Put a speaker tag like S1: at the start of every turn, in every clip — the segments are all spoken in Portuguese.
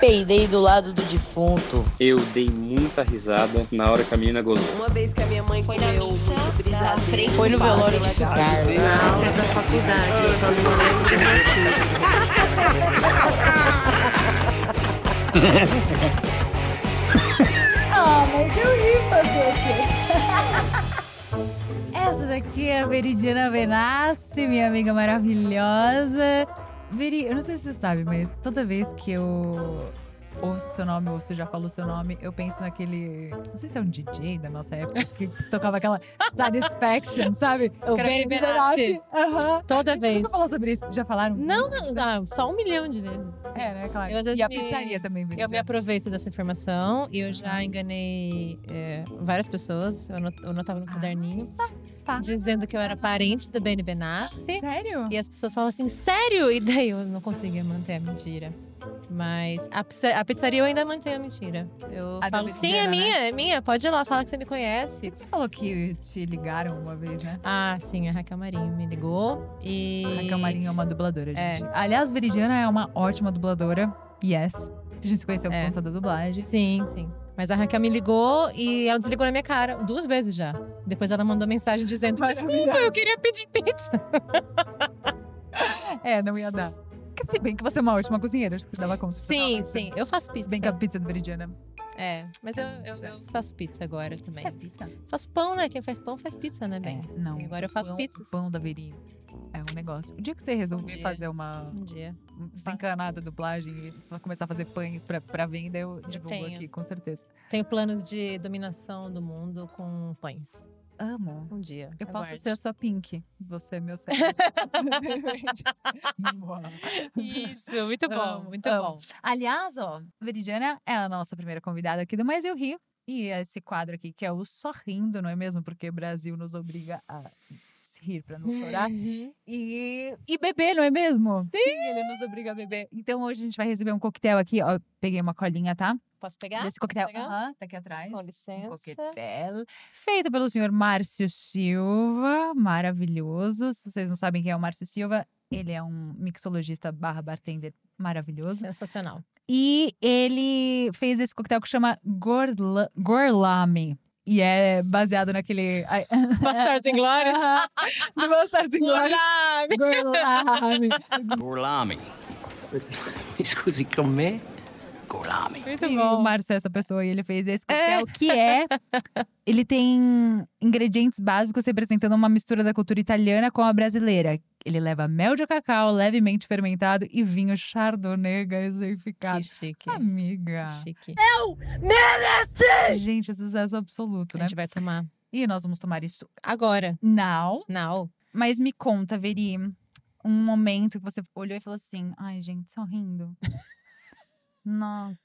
S1: peidei do lado do defunto.
S2: Eu dei muita risada na hora que a menina gozou.
S3: Uma vez que a minha mãe
S4: Foi na missa, frente
S1: Foi no velório de Carlos.
S3: Na aula da faculdade, eu só não lembro do
S5: Ah, mas eu ri fazer o quê? Essa daqui é a Veridiana Benassi, minha amiga maravilhosa. Veri, eu não sei se você sabe, mas toda vez que eu ouço seu nome ou você já falou seu nome, eu penso naquele. Não sei se é um DJ da nossa época que tocava aquela Satisfaction, sabe?
S6: O Benny Benassi.
S5: Aham.
S6: Toda vez.
S5: nunca falou sobre isso. Já falaram?
S6: Não, não, ah, só um milhão de vezes.
S5: É, né? Claro.
S6: Eu, às vezes,
S5: e a
S6: me-
S5: pizzaria também,
S6: Eu me aproveito dessa informação e eu já enganei é, várias pessoas. Eu anotava no
S5: Ah,
S6: caderninho
S5: safada.
S6: dizendo que eu era parente do Benny Benassi.
S5: Sério?
S6: E as pessoas falam assim, sério? E daí eu não conseguia manter a mentira. Mas a, pizza- a pizzaria eu ainda mantenho a mentira. Eu
S5: A
S6: falo, sim, é
S5: né?
S6: minha, é minha. Pode ir lá, fala que você me conhece.
S5: Você falou que te ligaram uma vez, né?
S6: Ah, sim, a Raquel Marinho me ligou e...
S5: A Raquel Marinho é uma dubladora,
S6: É.
S5: gente. Aliás, Veridiana é uma ótima dubladora. Yes. A gente se conheceu por
S6: É.
S5: conta da dublagem.
S6: Sim, sim. Mas a Raquel me ligou e ela desligou na minha cara duas vezes já. Depois ela mandou mensagem dizendo: Desculpa, eu queria pedir pizza.
S5: É, não ia dar. Porque se bem que você é uma ótima cozinheira, acho que você dava conta. Você
S6: Sim,
S5: tava
S6: sim. Eu faço
S5: Se
S6: pizza.
S5: bem que a pizza do Veridiana.
S6: É, mas eu, eu, eu faço pizza agora também.
S5: Faz pizza?
S6: Faço pão, né? Quem faz pão faz pizza, né, bem?
S5: É, não.
S6: E agora eu faço
S5: pão,
S6: pizzas.
S5: Pão da Veri. É um negócio. O dia que você resolver
S6: dia.
S5: fazer uma
S6: Um dia.
S5: desencanada dublagem e começar a fazer pães pra, pra venda, eu divulgo
S6: tenho.
S5: aqui, com certeza.
S6: Tenho planos de dominação do mundo com pães.
S5: Amo.
S6: Um dia.
S5: Eu posso
S6: Aguarde.
S5: ser a sua Pink. Você é meu cérebro.
S6: Isso, muito bom,
S5: Amo,
S6: muito
S5: amo.
S6: bom.
S5: Aliás, ó, Veridiana é a nossa primeira convidada aqui do Mais Eu Rio. E esse quadro aqui, que é o Sorrindo, não é mesmo? Porque o Brasil nos obriga a rir pra não chorar.
S6: Uhum.
S5: E, e beber, não é mesmo? Sim! ele nos obriga a beber. Então hoje a gente vai receber um coquetel aqui. Ó, peguei uma colinha, tá?
S6: Posso pegar?
S5: Desse coquetel. Aham, tá aqui atrás.
S6: Com
S5: Um
S6: licença.
S5: coquetel. Feito pelo senhor Márcio Silva. Maravilhoso. Se vocês não sabem quem é o Márcio Silva, ele é um mixologista barra bartender maravilhoso.
S6: Sensacional.
S5: E ele fez esse coquetel que chama Gorla, Gorlami. E é baseado naquele.
S6: Bastardos Inglórios.
S5: Do Bastardos Inglórios. Gorlami.
S7: Gorlami. Mi scusi, con me? Gorlami.
S6: Muito
S5: E
S6: bom.
S5: o Márcio é essa pessoa e ele fez esse coquetel que é. Ele tem ingredientes básicos representando uma mistura da cultura italiana com a brasileira. Ele leva mel de cacau levemente fermentado e vinho chardonnay gaseificado.
S6: Que chique.
S5: Amiga.
S6: Que chique.
S5: Gente, é sucesso absoluto,
S6: A
S5: né?
S6: gente vai tomar
S5: E nós vamos tomar isso
S6: agora.
S5: now.
S6: Não.
S5: Mas me conta, Veri, um momento que você olhou e falou assim: ai, gente, sorrindo. Nossa.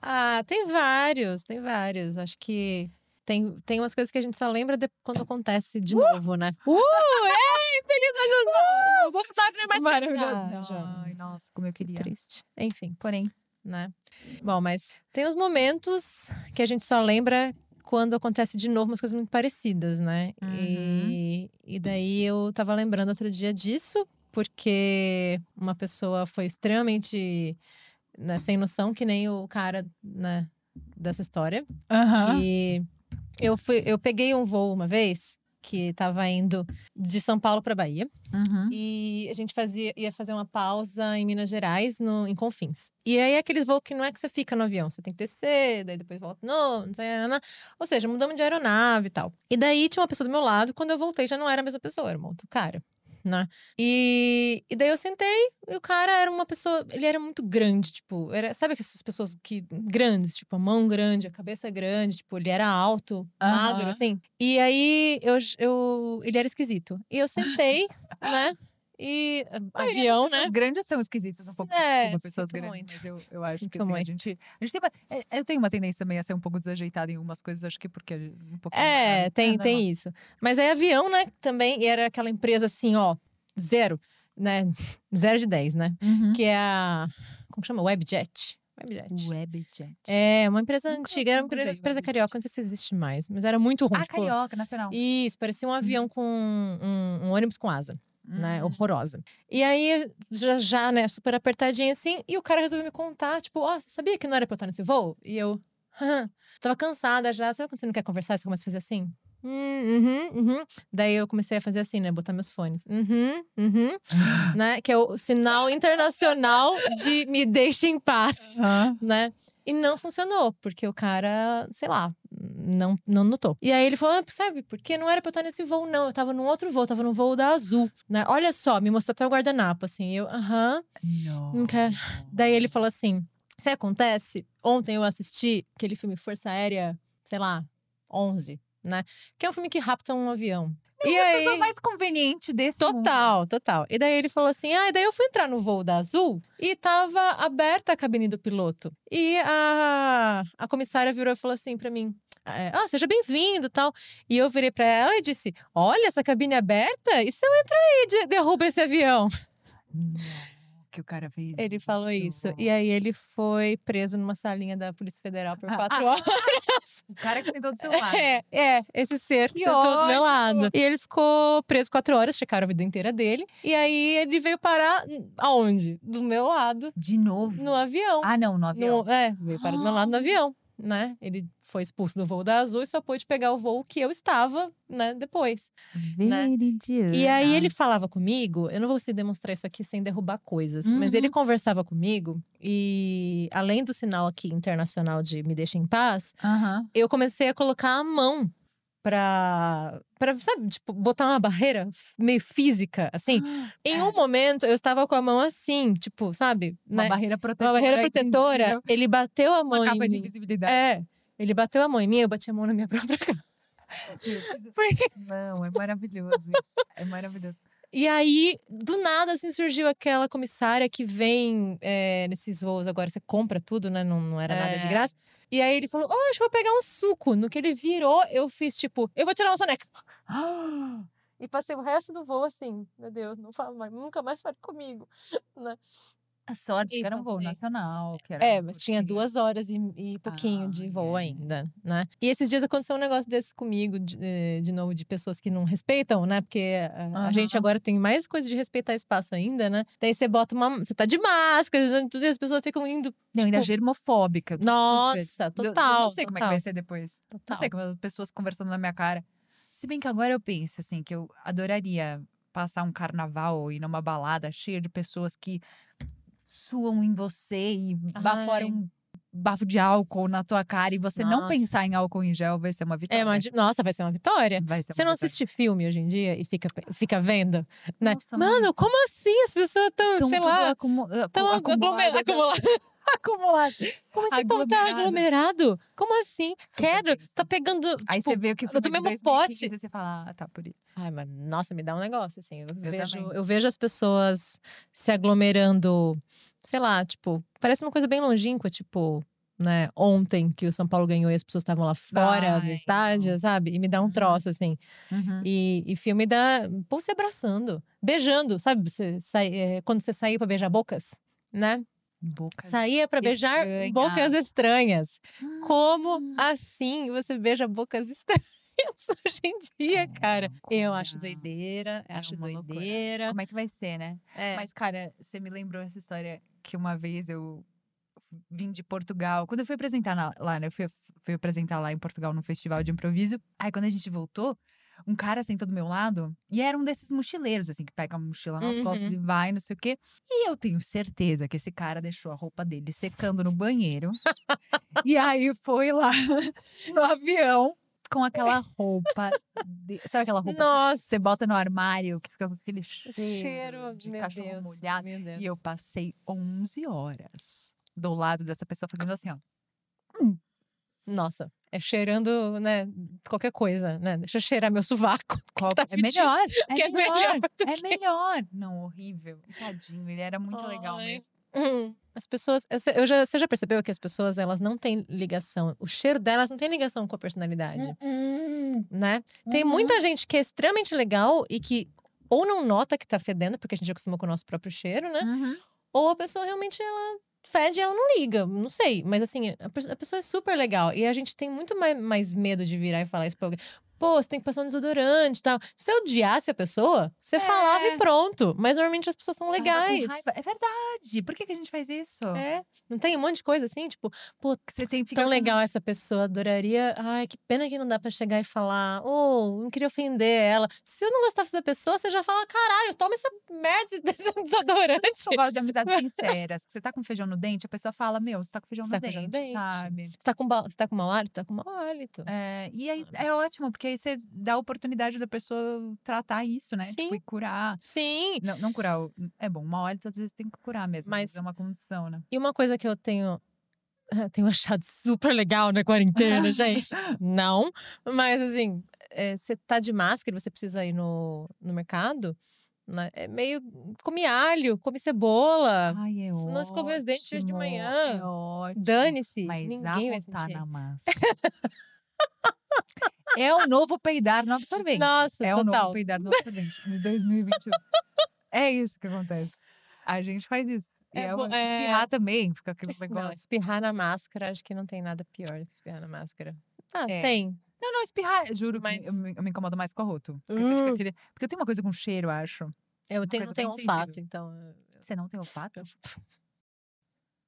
S6: Ah, tem vários, tem vários. Acho que tem, tem umas coisas que a gente só lembra de- quando acontece de novo, né? Uh! Ei, feliz ano novo! O Bolsonaro não é mais
S5: Maravilhoso. Ai, nossa, como eu queria.
S6: Triste. Enfim,
S5: Porém,
S6: né? Bom, mas tem os momentos que a gente só lembra quando acontece de novo umas coisas muito parecidas, né? E, e daí eu tava lembrando outro dia disso, porque uma pessoa foi extremamente né, sem noção, que nem o cara né, dessa história.
S5: aham.
S6: Que eu, fui, eu peguei um voo uma vez que tava indo de São Paulo para Bahia.
S5: Uhum.
S6: E a gente fazia, ia fazer uma pausa em Minas Gerais, no, em Confins. E aí, aqueles voos que não é que você fica no avião, você tem que descer, daí depois volta, não, não sei, não, não. Ou seja, mudamos de aeronave e tal. E daí tinha uma pessoa do meu lado, quando eu voltei já não era a mesma pessoa, era um outro cara. Né? E, e daí eu sentei, e o cara era uma pessoa, ele era muito grande, tipo, era, sabe essas pessoas que grandes, tipo, a mão grande, a cabeça grande, tipo, ele era alto, magro, assim. E aí eu, eu ele era esquisito. E eu sentei, né? E
S5: A maioria
S6: avião, né?
S5: grandes são esquisitos um pouco.
S6: É,
S5: desculpa, pessoas grandes,
S6: muito.
S5: mas eu, eu acho que
S6: Sinto
S5: assim, a gente. A gente tem, uma- é, eu tenho uma tendência também a ser um pouco desajeitada em algumas coisas, acho que porque um pouco.
S6: É, tem,
S5: normal.
S6: tem isso. Mas aí avião, né? Também e era aquela empresa assim, ó, zero, né? Zero de 10, né?
S5: Uhum.
S6: Que é a. Como chama? Webjet. Webjet.
S5: Webjet.
S6: É, uma empresa
S5: Nunca-
S6: antiga, era uma empresa,
S5: usei
S6: empresa carioca, não sei se existe mais, mas era muito ruim.
S5: Ah,
S6: tipo,
S5: Carioca, Nacional.
S6: Isso, parecia um avião com um, um ônibus com asa. Né?
S5: Hum.
S6: Horrorosa. E aí, já, já, né, super apertadinha assim, e o cara resolveu me contar, tipo, ó, você sabia que não era pra eu estar nesse voo? E eu, "Hã." tava cansada já, sabe quando você não quer conversar, você começa a fazer assim? Hum, uhum, uhum. Daí eu comecei a fazer assim, né? Botar meus fones. Uhum, uhum. né? Que é o sinal internacional de me deixe em paz né? E não funcionou, porque o cara, sei lá, não, não notou. E aí ele falou, ah, sabe, porque não era pra eu estar nesse voo, não. Eu tava num outro voo, tava no voo da Azul, né? Olha só, me mostrou até o guardanapo, assim. Eu, aham.
S5: Não.
S6: Não quer. Daí ele falou assim: Você acontece? Ontem eu assisti aquele filme Força Aérea, sei lá, 11, né? Que é um filme que rapta um avião. E
S5: A
S6: aí.
S5: pessoa mais conveniente desse mundo.
S6: Total, total. E daí ele falou assim: ah, e daí eu fui entrar no voo da Azul e tava aberta a cabine do piloto. E a, a comissária virou e falou assim pra mim: é, ah, seja bem-vindo tal. E eu virei pra ela e disse: olha, essa cabine aberta, e se eu entro aí de- derrubo esse avião?
S5: Que o cara fez
S6: Ele falou isso. E aí ele foi preso numa salinha da Polícia Federal por quatro horas.
S5: O cara que sentou do seu lado.
S6: É, é, esse ser
S5: Que
S6: sentou do meu
S5: ótimo!
S6: lado. E ele ficou preso quatro horas, checaram a vida inteira dele. E aí ele veio parar aonde? Do meu lado,
S5: De novo.
S6: no avião.
S5: Ah, não, no avião.
S6: No- é, veio parar do meu lado no avião, né? Ele foi expulso do voo da Azul e só pôde pegar o voo que eu estava, né, depois. né?
S5: Veridiana.
S6: E aí ele falava comigo, eu não vou se demonstrar isso aqui sem derrubar coisas, mas ele
S5: Uhum.
S6: conversava comigo e além do sinal aqui internacional de me deixa em paz,
S5: Aham.
S6: eu comecei a colocar a mão pra, pra sabe, tipo, botar uma barreira meio física, assim. Em um momento, eu estava com a mão assim, tipo, sabe?
S5: Uma
S6: né?
S5: barreira protetora.
S6: Uma barreira protetora. Ele bateu a mão
S5: Uma
S6: em
S5: capa de
S6: mim.
S5: invisibilidade.
S6: É, ele bateu a mão em mim, eu bati a mão na minha própria cara.
S5: Não, é maravilhoso isso. É maravilhoso.
S6: E aí, do nada, assim, surgiu aquela comissária que vem é, nesses voos agora, você compra tudo, né? Não, não era nada de
S5: É.
S6: graça. E aí ele falou, oh, acho que eu vou pegar um suco. No que ele virou, eu fiz tipo, eu vou tirar uma soneca. E passei o resto do voo assim, meu Deus, não fala mais, nunca mais fale comigo. né?
S5: A sorte
S6: E
S5: que era um voo nacional. Que era
S6: É,
S5: um
S6: mas tinha duas horas e, e pouquinho
S5: Ah,
S6: de voo
S5: é.
S6: ainda, né? E esses dias aconteceu um negócio desse comigo, de, eh, de novo, de pessoas que não respeitam, né? Porque a, a gente agora tem mais coisa de respeitar espaço ainda, né? Daí você bota uma. Você tá de máscara, tudo, e as pessoas ficam indo.
S5: Não, ainda
S6: tipo,
S5: germofóbica. super.
S6: Nossa,
S5: Eu- eu
S6: total.
S5: Não sei como é que
S6: total,
S5: vai ser depois. Não
S6: total.
S5: sei como as pessoas conversando na minha cara. Se bem que agora eu penso, assim, que eu adoraria passar um carnaval ir numa balada cheia de pessoas que suam em você e baforam um bafo de álcool na tua cara e você não
S6: Nossa.
S5: pensar em álcool em gel vai ser uma vitória.
S6: É uma, nossa, vai ser uma vitória.
S5: Ser
S6: Você
S5: uma
S6: não
S5: vitória.
S6: assiste filme hoje em dia e fica, fica vendo, né?
S5: Nossa,
S6: Mano, como assim as pessoas estão,
S5: Tão
S6: sei lá, estão
S5: acumulado.
S6: aglomeradas?
S5: Acumulado.
S6: Como esse povo tá
S5: Aglomerado.
S6: aglomerado? Como assim? Quero, tá pegando.
S5: Aí
S6: tipo,
S5: você vê o que filme de
S6: mesmo
S5: 2015
S6: pote.
S5: e você fala, ah, tá, por isso.
S6: Ai, mas nossa, me dá um negócio, assim. Eu, vejo,
S5: também.
S6: eu vejo as pessoas se aglomerando, sei lá, tipo, parece uma coisa bem longínqua, tipo, né, ontem que o São Paulo ganhou e as pessoas estavam lá fora do
S5: Ai,
S6: estádio, sabe? E me dá um
S5: Uhum.
S6: troço, assim.
S5: Uhum.
S6: E, e filme. O povo se abraçando, beijando, sabe? Você sai, é, quando você saía pra beijar bocas, né?
S5: Bocas
S6: Saía pra beijar bocas estranhas. Como
S5: Hum.
S6: assim você beija bocas estranhas hoje em dia, cara? Eu acho doideira,
S5: é
S6: acho
S5: uma loucura.
S6: doideira.
S5: Como é que vai ser, né?
S6: É.
S5: Mas, cara, você me lembrou essa história que uma vez eu vim de Portugal. Quando eu fui apresentar na- lá, né? Eu fui, fui apresentar lá em Portugal num festival de improviso. Aí, quando a gente voltou, um cara sentou do meu lado e era um desses mochileiros, assim, que pega a mochila nas costas
S6: Uhum.
S5: e vai, não sei o quê. E eu tenho certeza que esse cara deixou a roupa dele secando no banheiro. e aí foi lá no avião com aquela roupa. de- sabe aquela roupa que você bota no armário, que fica com aquele cheiro, de
S6: meu
S5: cachorro
S6: Deus,
S5: molhado? E eu passei 11 horas do lado dessa pessoa fazendo assim, ó.
S6: Nossa, é cheirando, né? Qualquer coisa, né? Deixa eu cheirar meu sovaco.
S5: Qual-
S6: tá
S5: é melhor. É
S6: que é
S5: melhor.
S6: melhor do
S5: É melhor. Não, horrível. Tadinho, ele era muito legal
S6: Ai.
S5: mesmo.
S6: Hum, As pessoas, eu já, você já percebeu que as pessoas elas não têm ligação, o cheiro delas não tem ligação com a personalidade, né? Tem
S5: Uhum.
S6: muita gente que é extremamente legal e que ou não nota que tá fedendo, porque a gente acostuma com o nosso próprio cheiro, né?
S5: Uhum.
S6: Ou a pessoa realmente ela fede ela não liga, não sei. Mas assim, a pessoa é super legal e a gente tem muito mais, mais medo de virar e falar isso pra alguém. Pô, você tem que passar um desodorante e tal. Se você odiasse a pessoa, você
S5: É.
S6: falava e pronto. Mas normalmente as pessoas são legais.
S5: É verdade. Por que, que a gente faz isso?
S6: É. Não tem um monte de coisa assim, tipo, pô,
S5: Que você tem fica
S6: tão
S5: com-
S6: legal essa pessoa, adoraria. Ai, que pena que não dá pra chegar e falar, oh, não queria ofender ela. Se eu não gostasse da pessoa, você já fala, caralho, toma essa merda desse desodorante.
S5: Eu gosto de amizades sinceras. Você tá com feijão no dente, a pessoa fala, meu, você tá com feijão,
S6: Você
S5: no,
S6: tá com feijão no
S5: dente,
S6: dente.
S5: sabe?
S6: Você tá com, ba- você tá com mau hálito? Tá com mau hálito.
S5: É, e aí é ótimo, porque aí você dá a oportunidade da pessoa tratar isso, né? Tipo,
S6: Sim.
S5: e curar.
S6: Sim.
S5: Não, não curar. o- É bom, mal hálito às vezes tem que curar mesmo.
S6: Mas-
S5: é uma condição, né?
S6: E uma coisa que eu tenho. Tenho achado super legal na quarentena, gente. Não. Mas, assim, é, você tá de máscara e você precisa ir no, no mercado. né, É meio. Come alho, come cebola.
S5: Ai, é ótimo.
S6: não escovei os dentes hoje de manhã.
S5: É ótimo.
S6: Dane-se.
S5: Mas
S6: Ninguém vai sentir.
S5: na massa. é o novo peidar no absorvente.
S6: Nossa,
S5: é o
S6: total.
S5: novo peidar no absorvente de 2021. é isso que acontece. A gente faz isso.
S6: É
S5: é, uma-
S6: é-
S5: espirrar também, fica aquele
S6: Es- Não,
S5: negócio.
S6: espirrar na máscara, acho que não tem nada pior do que espirrar na máscara. Ah,
S5: É.
S6: tem.
S5: Não, não, espirrar, juro
S6: Mas-
S5: eu me, eu me incomodo mais com arroto. Porque, você fica
S6: Ah.
S5: aquele- porque eu tenho uma coisa com cheiro, acho.
S6: Eu tenho, não tenho olfato,
S5: sensível.
S6: então. eu-
S5: Você não tem olfato?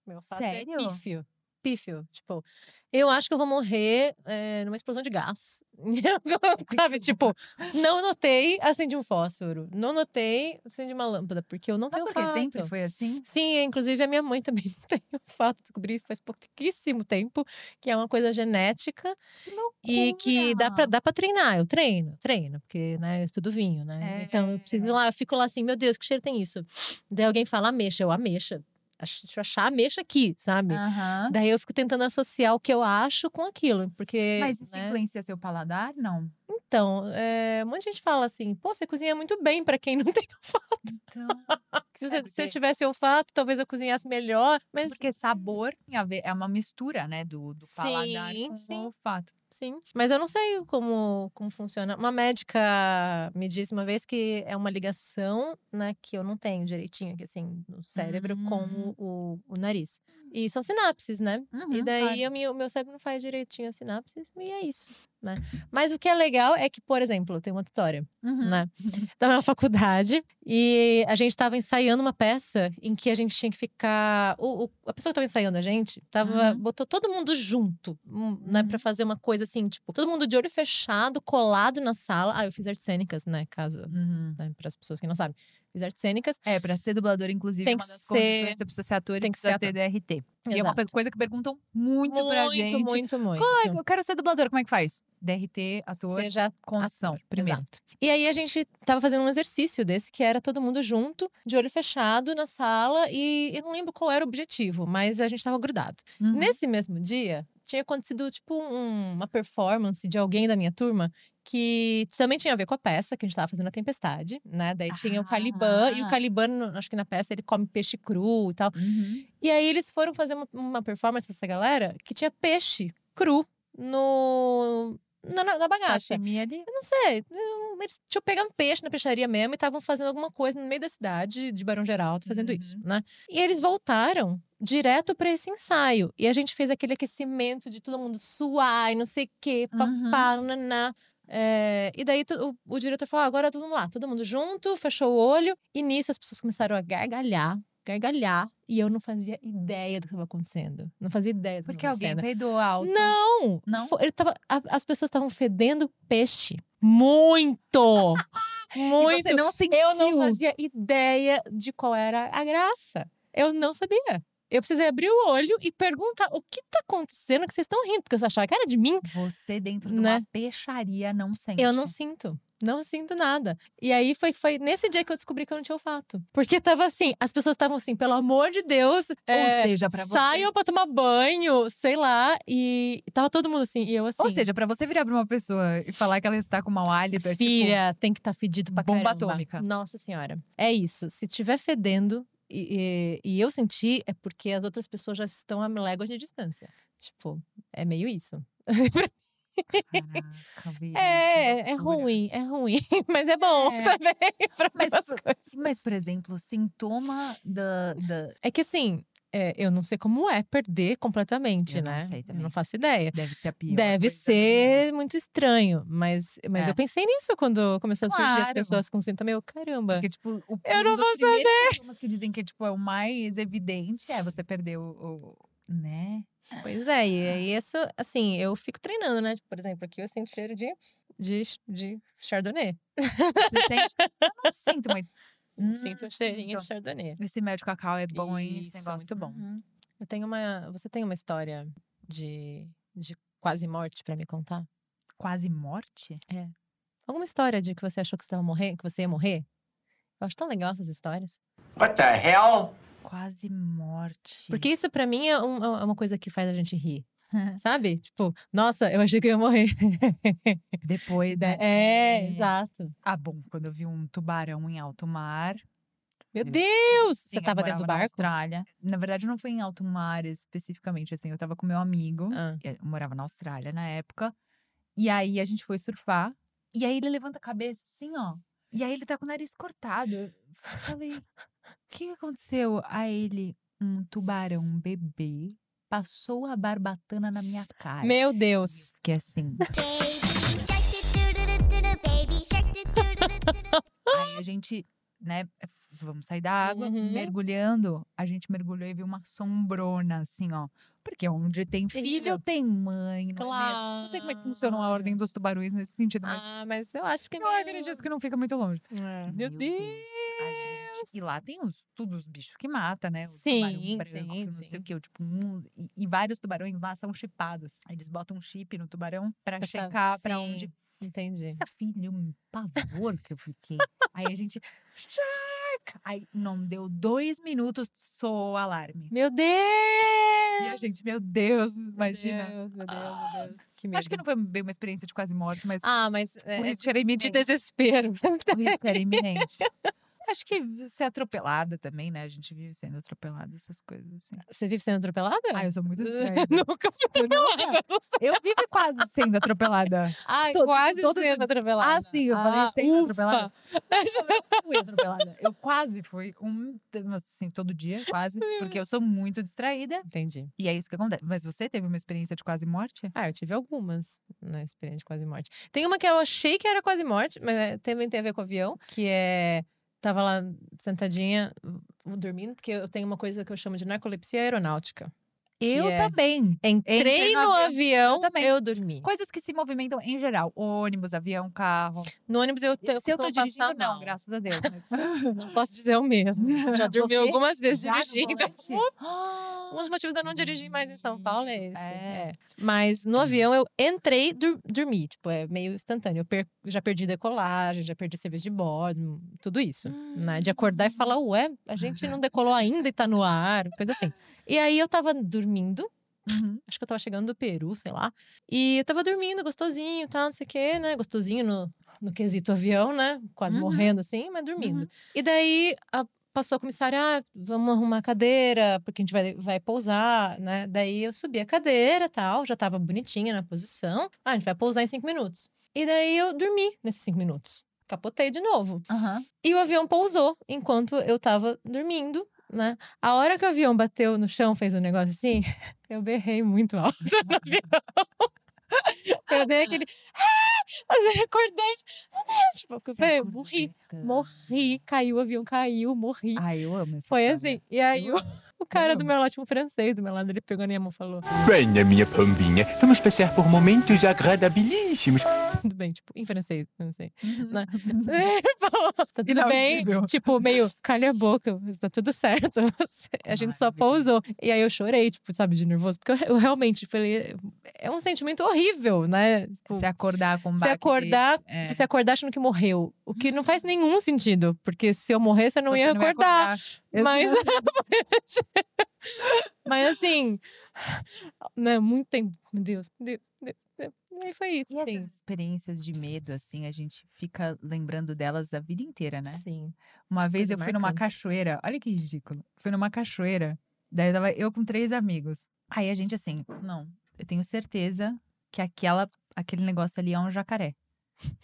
S6: Meu olfato
S5: Sério?
S6: é pífio. Pífio. Tipo, eu acho que eu vou morrer é, numa explosão de gás. Sabe? Tipo, não notei, acendi um fósforo. Não notei, acendi uma lâmpada, porque eu não tenho
S5: porque
S6: olfato.
S5: sempre foi assim.
S6: Sim, inclusive a minha mãe também não tem olfato. Descobri faz pouquíssimo tempo que é uma coisa genética
S5: Que loucura.
S6: e que dá pra, dá pra treinar. Eu treino, treino, porque né, eu estudo vinho, né? Então eu preciso ir lá, eu fico lá assim, meu Deus, que cheiro tem isso? Daí alguém fala ameixa, eu ameixa. Deixa eu achar a ameixa aqui, sabe?
S5: Aham.
S6: Daí eu fico tentando associar o que eu acho com aquilo, porque.
S5: Mas isso
S6: né?
S5: influencia seu paladar? Não.
S6: Então, é, um monte de gente fala assim, pô, você cozinha muito bem pra quem não tem olfato.
S5: Então,
S6: Se, você,
S5: É,
S6: se eu tivesse olfato, talvez eu cozinhasse melhor. Mas
S5: porque sabor é uma mistura, né, do, do paladar
S6: Sim,
S5: com
S6: sim.
S5: o olfato.
S6: Sim, mas eu não sei como, como funciona. Uma médica me disse uma vez que é uma ligação, né, que eu não tenho direitinho aqui, assim, no cérebro com
S5: Hum.
S6: o, o, nariz. E são sinapses, né? e
S5: Uhum,
S6: daí
S5: claro.
S6: o meu, o meu cérebro não faz direitinho as sinapses, e é isso, né? Mas o que é legal é que, por exemplo, tem uma história,
S5: Uhum.
S6: né? Tava na faculdade e a gente tava ensaiando uma peça em que a gente tinha que ficar. O, o- a pessoa que tava ensaiando a gente tava,
S5: Uhum.
S6: botou todo mundo junto, hum, né? Pra fazer uma coisa assim, tipo, todo mundo de olho fechado, colado na sala. Ah, eu fiz artes cênicas, né? Caso,
S5: Uhum.
S6: né, para as pessoas que não sabem. Fiz artes cênicas.
S5: É, pra ser dublador, inclusive,
S6: Tem
S5: uma
S6: que ser-
S5: você precisa ser ator e
S6: tem que ser
S5: ter DRT. Que é uma coisa- coisa que perguntam muito, pra gente.
S6: Muito, muito, muito.
S5: É eu quero ser dublador, como é que faz? DRT, ator,
S6: Seja
S5: condição,
S6: ator,
S5: primeiro.
S6: Exato. E aí a gente tava fazendo um exercício desse que era todo mundo junto, de olho fechado na sala e eu não lembro qual era o objetivo, mas a gente tava grudado.
S5: Uhum.
S6: Nesse mesmo dia, tinha acontecido tipo um- uma performance de alguém da minha turma que também tinha a ver com a peça que a gente tava fazendo a Tempestade, né? Daí tinha o Caliban e o
S5: Ah.
S6: Caliban, acho que na peça ele come peixe cru e tal.
S5: Uhum.
S6: E aí eles foram fazer uma, uma performance dessa galera que tinha peixe cru no na, na- na bagaça.
S5: Ali.
S6: Eu não sei. Eles tinham pegado um peixe na peixaria mesmo e estavam fazendo alguma coisa no meio da cidade de Barão Geraldo fazendo isso,
S5: Uhum.
S6: né? E eles voltaram direto para esse ensaio. E a gente fez aquele aquecimento de todo mundo suar e não sei o quê,
S5: Uhum.
S6: papá, naná. É, e daí o, o diretor falou: "Ah, agora todo mundo lá, todo mundo junto, fechou o olho. E nisso as pessoas começaram a gargalhar, gargalhar. E eu não fazia ideia do que estava acontecendo. Não fazia ideia do que
S5: Porque
S6: estava
S5: alguém
S6: acontecendo.
S5: peidou alto.
S6: Não!
S5: Não?
S6: Ele tava, a- as pessoas estavam fedendo peixe. Muito!
S5: E
S6: Muito!
S5: você não sentiu.
S6: Eu não fazia ideia de qual era a graça. Eu não sabia. Eu precisei abrir o olho e perguntar o que tá acontecendo que vocês estão rindo, porque eu achava que era de mim.
S5: Você dentro de
S6: Né?
S5: uma peixaria não sente.
S6: Eu não sinto. Não sinto nada. E aí foi, foi nesse dia que eu descobri que eu não tinha olfato. Porque tava assim, as pessoas estavam assim, pelo amor de Deus. é,
S5: seja, pra você-
S6: Saiam pra tomar banho, sei lá. E tava todo mundo assim. E eu assim.
S5: Ou seja, pra você virar pra uma pessoa e falar que ela está com mau hálito, é tipo...
S6: Filha, tem que estar fedido pra
S5: bomba
S6: caramba.
S5: atômica.
S6: Nossa senhora. É isso. Se tiver fedendo e, e- e eu sentir, é porque as outras pessoas já estão a léguas de distância. Tipo, é meio isso.
S5: Caraca,
S6: É, é ruim, é ruim. Mas é bom
S5: É.
S6: também
S5: Mas, mas, por exemplo, sintoma da. da...
S6: É que assim, é, eu não sei como é perder completamente,
S5: Eu não
S6: né?
S5: sei
S6: Eu
S5: também.
S6: não faço ideia.
S5: Deve ser a pior.
S6: Deve ser muito estranho, mas, mas
S5: É.
S6: eu pensei nisso quando começou a surgir as pessoas com sintoma. Eu, caramba,
S5: Porque, tipo, o,
S6: Eu
S5: um
S6: não vou
S5: sintomas que dizem que tipo, é o mais evidente é você perder o. o- né?
S6: Pois é, e aí isso, assim, eu fico treinando, né? Por exemplo, aqui eu sinto cheiro de, de, de chardonnay.
S5: Você sente. Eu não sinto muito. Hum,
S6: sinto um cheirinho de
S5: sinto.
S6: chardonnay.
S5: Esse mel de cacau é bom, hein? Esse
S6: Isso,
S5: negócio.
S6: muito bom.
S5: Uhum.
S6: Eu tenho uma. Você tem uma história de, de quase morte pra me contar?
S5: Quase morte?
S6: Alguma história de que você achou que você, tava morrer, que você ia morrer? Eu acho tão legal essas histórias.
S7: What the hell?
S5: Quase morte.
S6: Porque isso pra mim é, um- é uma coisa que faz a gente rir. Sabe? Tipo, nossa, eu achei que eu ia morrer.
S5: Depois, né?
S6: É, exato.
S5: Ah, bom, quando eu vi um tubarão em alto mar.
S6: Meu
S5: Eu-
S6: Deus!
S5: Sim,
S6: Você tava dentro do
S5: morava na
S6: barco?
S5: Austrália. Na verdade, não foi em alto mar especificamente, assim. Eu tava com meu amigo.
S6: Ah.
S5: Eu morava na Austrália na época. E aí a gente foi surfar. E aí ele levanta a cabeça assim, ó. E aí ele tá com o nariz cortado. Eu falei, o que que aconteceu? Aí ele, um tubarão bebê passou a barbatana na minha cara.
S6: Meu Deus!
S5: Que é assim. Aí a gente, né, vamos sair da água,
S6: Uhum.
S5: mergulhando. A gente mergulhou e viu uma sombrona, assim, ó. Porque onde tem filho, tem mãe, não é mesmo? Não sei como é que funciona a ordem dos tubarões nesse sentido, mas
S6: Ah, mas eu acho que é
S5: eu
S6: meio...
S5: acredito que não fica muito longe.
S6: É.
S5: Meu Deus! a gente- E lá tem os, tudo os bichos que mata, né?
S6: Sim,
S5: tubarão branco,
S6: sim,
S5: não sei
S6: sim.
S5: o quê. Tipo, um- e, e vários tubarões lá são chipados. Aí Eles botam um chip no tubarão pra
S6: Pra sa-
S5: checar pra onde
S6: Entendi.
S5: Puta, filho, um pavor que eu fiquei. Aí a gente. Aí não deu dois minutos, soou o alarme.
S6: Meu Deus!
S5: E a gente, meu Deus, imagina.
S6: Meu Deus, meu Deus, meu Deus. Que medo.
S5: Acho que não foi bem uma experiência de quase morte, mas
S6: Ah, mas é,
S5: o
S6: é
S5: risco era
S6: de
S5: iminente.
S6: desespero.
S5: O risco era iminente. Acho que ser atropelada também, né? A gente vive sendo atropelada, essas coisas assim.
S6: Você vive sendo atropelada?
S5: Ah, eu sou muito.
S6: Nunca fui atropelada.
S5: Eu vivo quase sendo atropelada.
S6: Ai,
S5: Tô- tipo,
S6: quase
S5: todos
S6: sendo atropelada.
S5: Ah, sim, eu falei sendo
S6: ufa.
S5: atropelada. Eu fui atropelada. Eu quase fui. Um, assim, todo dia, quase. Porque eu sou muito distraída.
S6: Entendi.
S5: E é isso que acontece. Mas você teve uma experiência de quase morte?
S6: Ah, eu tive algumas na experiência de quase morte. Tem uma que eu achei que era quase morte, mas é, também tem a ver com o avião, que é. Tava lá sentadinha, dormindo, porque eu tenho uma coisa que eu chamo de narcolepsia aeronáutica.
S5: Eu
S6: é-
S5: também.
S6: Entrei
S5: Entrei no
S6: no
S5: avião. Eu também.
S6: eu dormi.
S5: Coisas que se movimentam em geral. Ônibus, avião, carro.
S6: No ônibus eu, te- eu
S5: se eu tô dirigindo, não,
S6: mal.
S5: graças a Deus. Mas...
S6: Não posso dizer o mesmo. Já dormi
S5: Você
S6: algumas vezes
S5: Já
S6: dirigindo. Um dos motivos de eu não dirigir mais em São Paulo é esse.
S5: É.
S6: é. Mas no avião eu entrei, dur dormi. Tipo, é meio instantâneo. Eu per- já perdi decolagem, já perdi serviço de bordo, tudo isso. Né? De acordar e falar, ué, a gente não decolou ainda e tá no ar, coisa assim. E aí eu tava dormindo,
S5: Uhum.
S6: acho que eu tava chegando do Peru, sei lá. E eu tava dormindo, gostosinho, tal, não sei o quê, né? Gostosinho no, no quesito avião, né? Quase
S5: Uhum.
S6: morrendo assim, mas dormindo.
S5: Uhum.
S6: E daí a- passou a comissária, ah, vamos arrumar a cadeira, porque a gente vai, vai pousar, né? Daí eu subi a cadeira tal, já tava bonitinha na posição. Ah, a gente vai pousar em cinco minutos. E daí eu dormi nesses cinco minutos. Capotei de novo.
S5: Aham.
S6: E o avião pousou enquanto eu tava dormindo, né? A hora que o avião bateu no chão, fez um negócio assim, eu berrei muito alto no avião. Eu dei aquele. Ah! Assim, acordei. Tipo, eu morri. Morri, caiu, o avião caiu, morri.
S5: Ai, eu amo essa
S6: Foi
S5: história.
S6: assim. E aí
S5: Eu
S6: o, o cara do meu lado, tipo, francês do meu lado, ele pegou na minha mão e falou:
S4: Venha, minha pombinha, vamos passar por momentos agradabilíssimos.
S6: Tudo bem, tipo, em francês, não sei.
S5: Uhum.
S6: né? Falou, tá tudo bem. Tipo, meio, calha a boca, tá tudo certo. você- A gente só pousou. E aí eu chorei, tipo, sabe, de nervoso. Porque eu, eu realmente falei, é um sentimento horrível, né? Tipo,
S5: Se acordar com um baque
S6: acordar,
S5: é.
S6: você acordar achando que morreu. O que não faz nenhum sentido. Porque se eu morrer, você não
S5: Você
S6: ia acordar. Mas, mas assim, né, muito tempo. Meu Deus, meu Deus, meu Deus. E aí foi isso,
S5: E
S6: sim.
S5: essas experiências de medo, assim, a gente fica lembrando delas a vida inteira, né?
S6: Sim.
S5: Uma vez
S6: Coisas
S5: eu fui numa
S6: marcantes.
S5: cachoeira, olha que ridículo. Fui numa cachoeira, daí tava eu com três amigos. Aí a gente assim, não, eu tenho certeza que aquela, aquele negócio ali é um jacaré.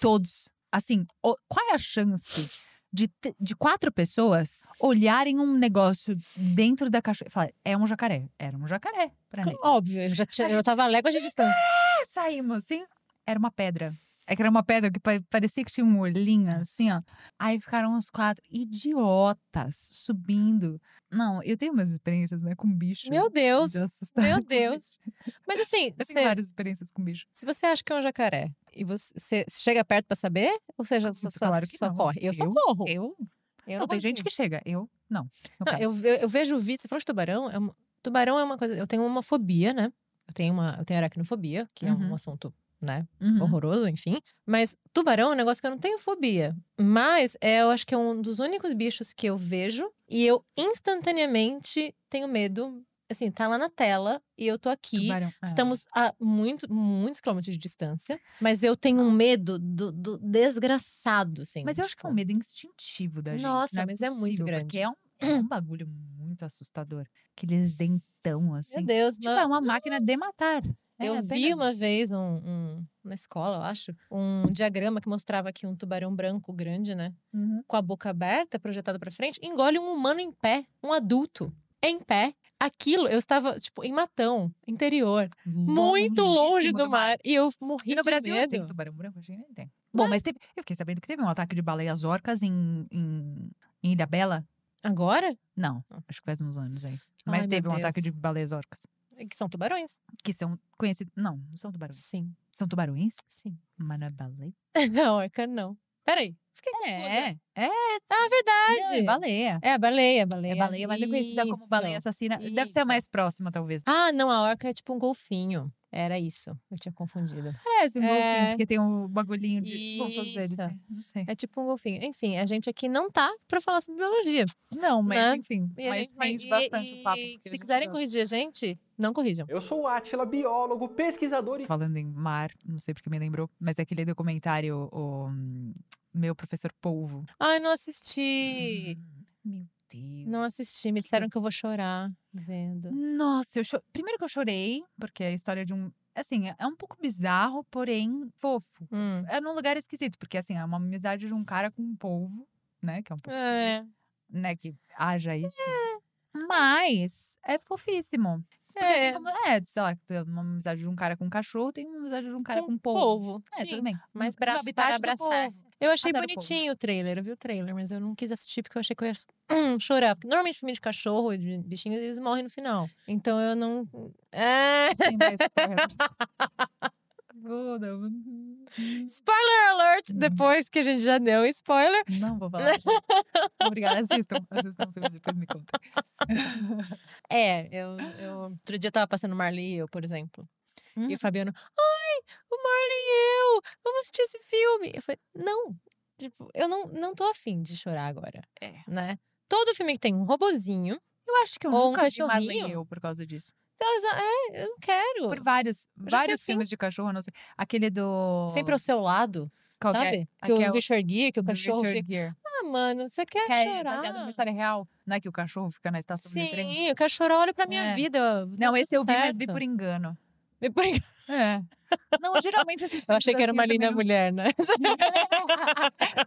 S5: Todos. Assim, qual é a chance de, de quatro pessoas olharem um negócio dentro da cachoeira. Falar, é um jacaré. Era um jacaré pra mim.
S6: Óbvio, eu já tinha, eu tava a léguas de distância.
S5: Saímos, assim, era uma pedra. É que era uma pedra que pa- parecia que tinha um olhinho, assim, ó. Aí ficaram os quatro idiotas subindo. Não, eu tenho umas experiências, né, com bicho.
S6: Meu Deus, meu Deus. Mas assim,
S5: Eu
S6: você-
S5: tenho várias experiências com bicho.
S6: se você acha que é um jacaré e você, você chega perto pra saber, ou seja, só, só,
S5: Claro que
S6: só
S5: não.
S6: corre? Eu, só
S5: Eu-
S6: corro.
S5: Eu?
S6: Eu
S5: não, tem gente que chega. Eu, não.
S6: Não, eu, eu, eu vejo vídeo. Você falou de tubarão? É uma- tubarão é uma coisa. Eu tenho uma fobia, né? Eu tenho uma. Eu tenho aracnofobia, que é
S5: Uhum.
S6: um assunto, né?
S5: Uhum.
S6: Horroroso, enfim. Mas tubarão é um negócio que eu não tenho fobia. Mas é, eu acho que é um dos únicos bichos que eu vejo e eu instantaneamente tenho medo. Assim, tá lá na tela e eu tô aqui.
S5: Tubarão, é.
S6: Estamos a muito, muitos quilômetros de distância, mas eu tenho um medo do, do desgraçado, assim.
S5: Mas eu acho que é um
S6: tipo,
S5: medo instintivo da gente.
S6: Nossa,
S5: não
S6: mas é muito
S5: possível,
S6: grande.
S5: Porque é um, é um bagulho muito assustador. Aqueles dentão, assim.
S6: Meu Deus,
S5: Tipo,
S6: mas-
S5: é uma máquina de matar. É
S6: Eu vi uma
S5: isso.
S6: vez um, um- na escola, eu acho, um diagrama que mostrava aqui um tubarão branco grande, né?
S5: Uhum.
S6: Com a boca aberta, projetada pra frente, engole um humano em pé, um adulto em pé. Aquilo, eu estava, tipo, em Matão, interior, muito longe
S5: Longíssimo
S6: do mar. E eu morri
S5: E no
S6: de
S5: Brasil
S6: medo.
S5: tem tubarão branco? Acho que nem tem. Bom, mas teve, eu fiquei sabendo que teve um ataque de baleias orcas em, em, em Ilha Bela.
S6: Agora?
S5: Não, acho que faz uns anos aí. Mas
S6: Ai,
S5: teve um ataque de
S6: Deus.
S5: baleias orcas.
S6: Que são tubarões?
S5: Que são conhecidos. Não, não são tubarões.
S6: Sim,
S5: São tubarões?
S6: sim.
S5: Mas não é baleia?
S6: A orca, não. Peraí. Fiquei confusa.
S5: É, é,
S6: Ah, verdade.
S5: é baleia.
S6: É baleia, baleia.
S5: É baleia, mas é conhecida como baleia
S6: Isso.
S5: assassina. Deve ser a
S6: isso.
S5: mais próxima, talvez.
S6: Ah, não, a orca é tipo um golfinho. Era isso. Eu tinha confundido.
S5: Parece um
S6: É.
S5: golfinho, porque tem um bagulhinho de. Bom, todos eles,
S6: Isso.
S5: né? Não sei.
S6: É tipo um golfinho. Enfim, a gente aqui não tá pra falar sobre biologia.
S5: Não, mas
S6: Né?
S5: enfim.
S6: E
S5: Mas
S6: gente
S5: rende
S6: e-
S5: bastante
S6: e
S5: o papo.
S6: Se quiserem
S5: gosta.
S6: corrigir a gente, não corrijam.
S8: Eu sou o Átila, biólogo, pesquisador e
S5: Falando em mar, não sei porque me lembrou, mas é aquele documentário, o hum, Meu Professor Polvo.
S6: Ai, não assisti.
S5: Meu Deus.
S6: Não assisti. Me disseram que eu vou chorar vendo.
S5: Nossa, eu cho... primeiro que eu chorei, porque é a história de um. Assim, é- é um pouco bizarro, porém fofo.
S6: Hum.
S5: É num lugar esquisito, porque assim, é uma amizade de um cara com um polvo, né? Que é um pouco esquisito.
S6: É.
S5: né, que haja isso. Mas é fofíssimo. Porque, assim,
S6: É.
S5: como- é, sei lá, tem uma amizade de um cara com um cachorro, tem uma amizade de um cara com, um polvo.
S6: polvo.
S5: É,
S6: Sim.
S5: tudo bem.
S6: Mas
S5: habitat
S6: para abraçar.
S5: polvo.
S6: Eu achei
S5: Adoro
S6: bonitinho o trailer, eu vi o trailer, mas eu não quis assistir porque eu achei que eu ia hum, chorar. Porque normalmente filme de cachorro e de bichinhos, eles morrem no final. Então eu não. É.
S5: Sem dar spoilers. Vou dar um-
S6: Spoiler alert! Depois que a gente já deu spoiler.
S5: Não vou falar. Obrigada, assistam. Assistam o filme, depois me contem.
S6: É, eu, eu. Outro dia eu tava passando Marley e eu, por exemplo. E
S5: Hum.
S6: o Fabiano, ai, o Marley e eu, vamos assistir esse filme. Eu falei, não, tipo, eu não, não tô afim de chorar agora.
S5: É.
S6: Né? Todo filme que tem um robozinho,
S5: Eu acho que eu
S6: Ou um
S5: nunca vi Marley e
S6: cachorrinho.
S5: eu por causa disso.
S6: então, é, eu não quero.
S5: Por vários, vários
S6: fim.
S5: filmes de cachorro, não sei. Aquele do...
S6: Sempre ao seu lado,
S5: qual que é?
S6: sabe? Que
S5: é
S6: o Richard Gere, que o cachorro
S5: Richard
S6: fica.
S5: Gere.
S6: Ah, mano, você quer
S5: Que é
S6: chorar?
S5: baseado numa história real. Não é que o cachorro fica na estação de trem?
S6: Sim, eu quero chorar, olha pra minha
S5: É.
S6: vida.
S5: Não,
S6: tá
S5: esse eu vi, mas vi
S6: certo.
S5: por engano.
S6: Vi por engano.
S5: É. Não, geralmente esses
S6: Eu achei que era uma
S5: assim,
S6: linda
S5: também
S6: mulher, né?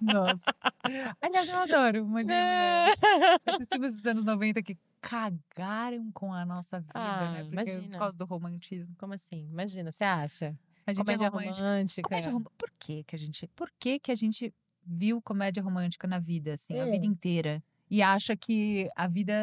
S5: não- Nossa. Aliás, eu adoro uma linda mulher. Esses filmes dos anos 90 que cagaram com a nossa vida,
S6: Ah,
S5: né? Porque
S6: imagina.
S5: por causa do romantismo.
S6: Como assim? Imagina, você acha?
S5: A gente
S6: Comédia
S5: é romântica.
S6: romântica.
S5: Comédia rom- Por que que a gente, por que que a gente viu comédia romântica na vida assim, a vida
S6: Hum.
S5: inteira? E acha que a vida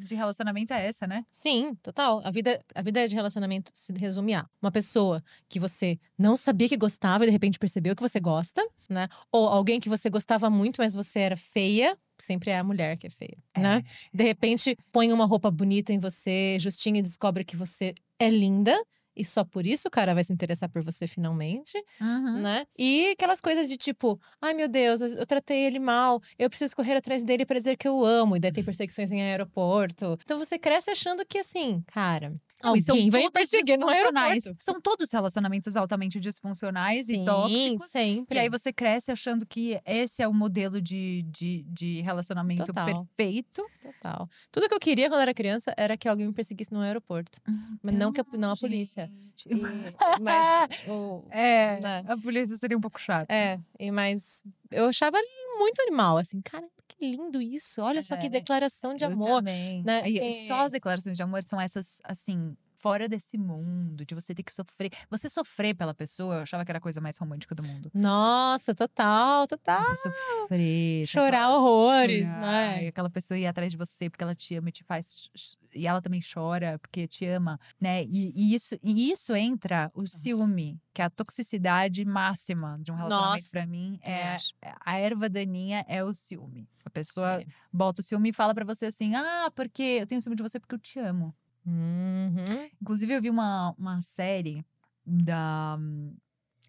S5: de relacionamento é essa, né?
S6: Sim, total. A vida, a vida de relacionamento se resume a uma pessoa que você não sabia que gostava e de repente percebeu que você gosta, né? Ou alguém que você gostava muito, mas você era feia. Sempre é a mulher que é feia, né? De repente põe uma roupa bonita em você, justinha e descobre que você é linda. E só por isso o cara vai se interessar por você finalmente,
S5: Uhum.
S6: né? E aquelas coisas de tipo, ai meu Deus, eu tratei ele mal, eu preciso correr atrás dele para dizer que eu amo. E daí tem perseguições em aeroporto. Então você cresce achando que assim, cara, alguém vai perseguir no aeroporto.
S5: São todos relacionamentos altamente disfuncionais
S6: Sim,
S5: e tóxicos.
S6: sempre.
S5: E aí você cresce achando que esse é o modelo de, de, de relacionamento
S6: Total.
S5: perfeito.
S6: Total. Tudo que eu queria quando era criança era que alguém me perseguisse no aeroporto. Mas não que a- não a
S5: Então,
S6: polícia. E- mas o,
S5: É,
S6: né?
S5: a polícia seria um pouco chata.
S6: É, e mas eu achava muito animal, assim, cara, que lindo isso. Olha só que
S5: É,
S6: declaração de amor.
S5: também.
S6: né?
S5: Aí, Só as declarações de amor são essas, assim, fora desse mundo, de você ter que sofrer. Você sofrer pela pessoa, eu achava que era a coisa mais romântica do mundo.
S6: Nossa, total, total.
S5: Você sofrer.
S6: Chorar
S5: aquela-
S6: horrores,
S5: chorar,
S6: né?
S5: E aquela pessoa ir atrás de você porque ela te ama e te faz. E ela também chora porque te ama, né? E, e isso, e isso entra o ciúme, que é a toxicidade máxima de um relacionamento
S6: Nossa,
S5: pra mim. É,
S6: acho.
S5: a erva daninha é o ciúme. A pessoa
S6: É.
S5: bota o ciúme e fala pra você assim: ah, porque eu tenho ciúme de você porque eu te amo.
S6: Uhum.
S5: Inclusive, eu vi uma, uma série da.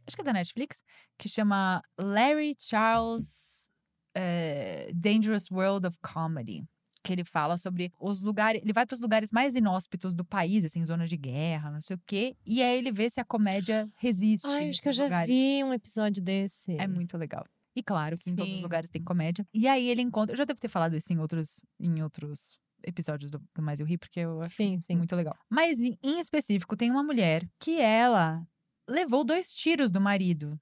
S5: Acho que é da Netflix, que chama Larry Charles eh, Dangerous World of Comedy. Que ele fala sobre os lugares. Ele vai para os lugares mais inóspitos do país, assim, zonas de guerra, não sei o quê. E aí ele vê se a comédia resiste.
S6: Ai, acho que eu já
S5: lugares.
S6: vi um episódio desse.
S5: É muito legal. E claro que em todos os
S6: Sim.
S5: lugares tem comédia. E aí ele encontra. Eu já devo ter falado isso em outros, em outros episódios do, do Mais Eu Ri, porque eu acho
S6: Sim, sim.
S5: muito legal. Mas em, em específico, tem uma mulher que ela levou dois tiros do marido.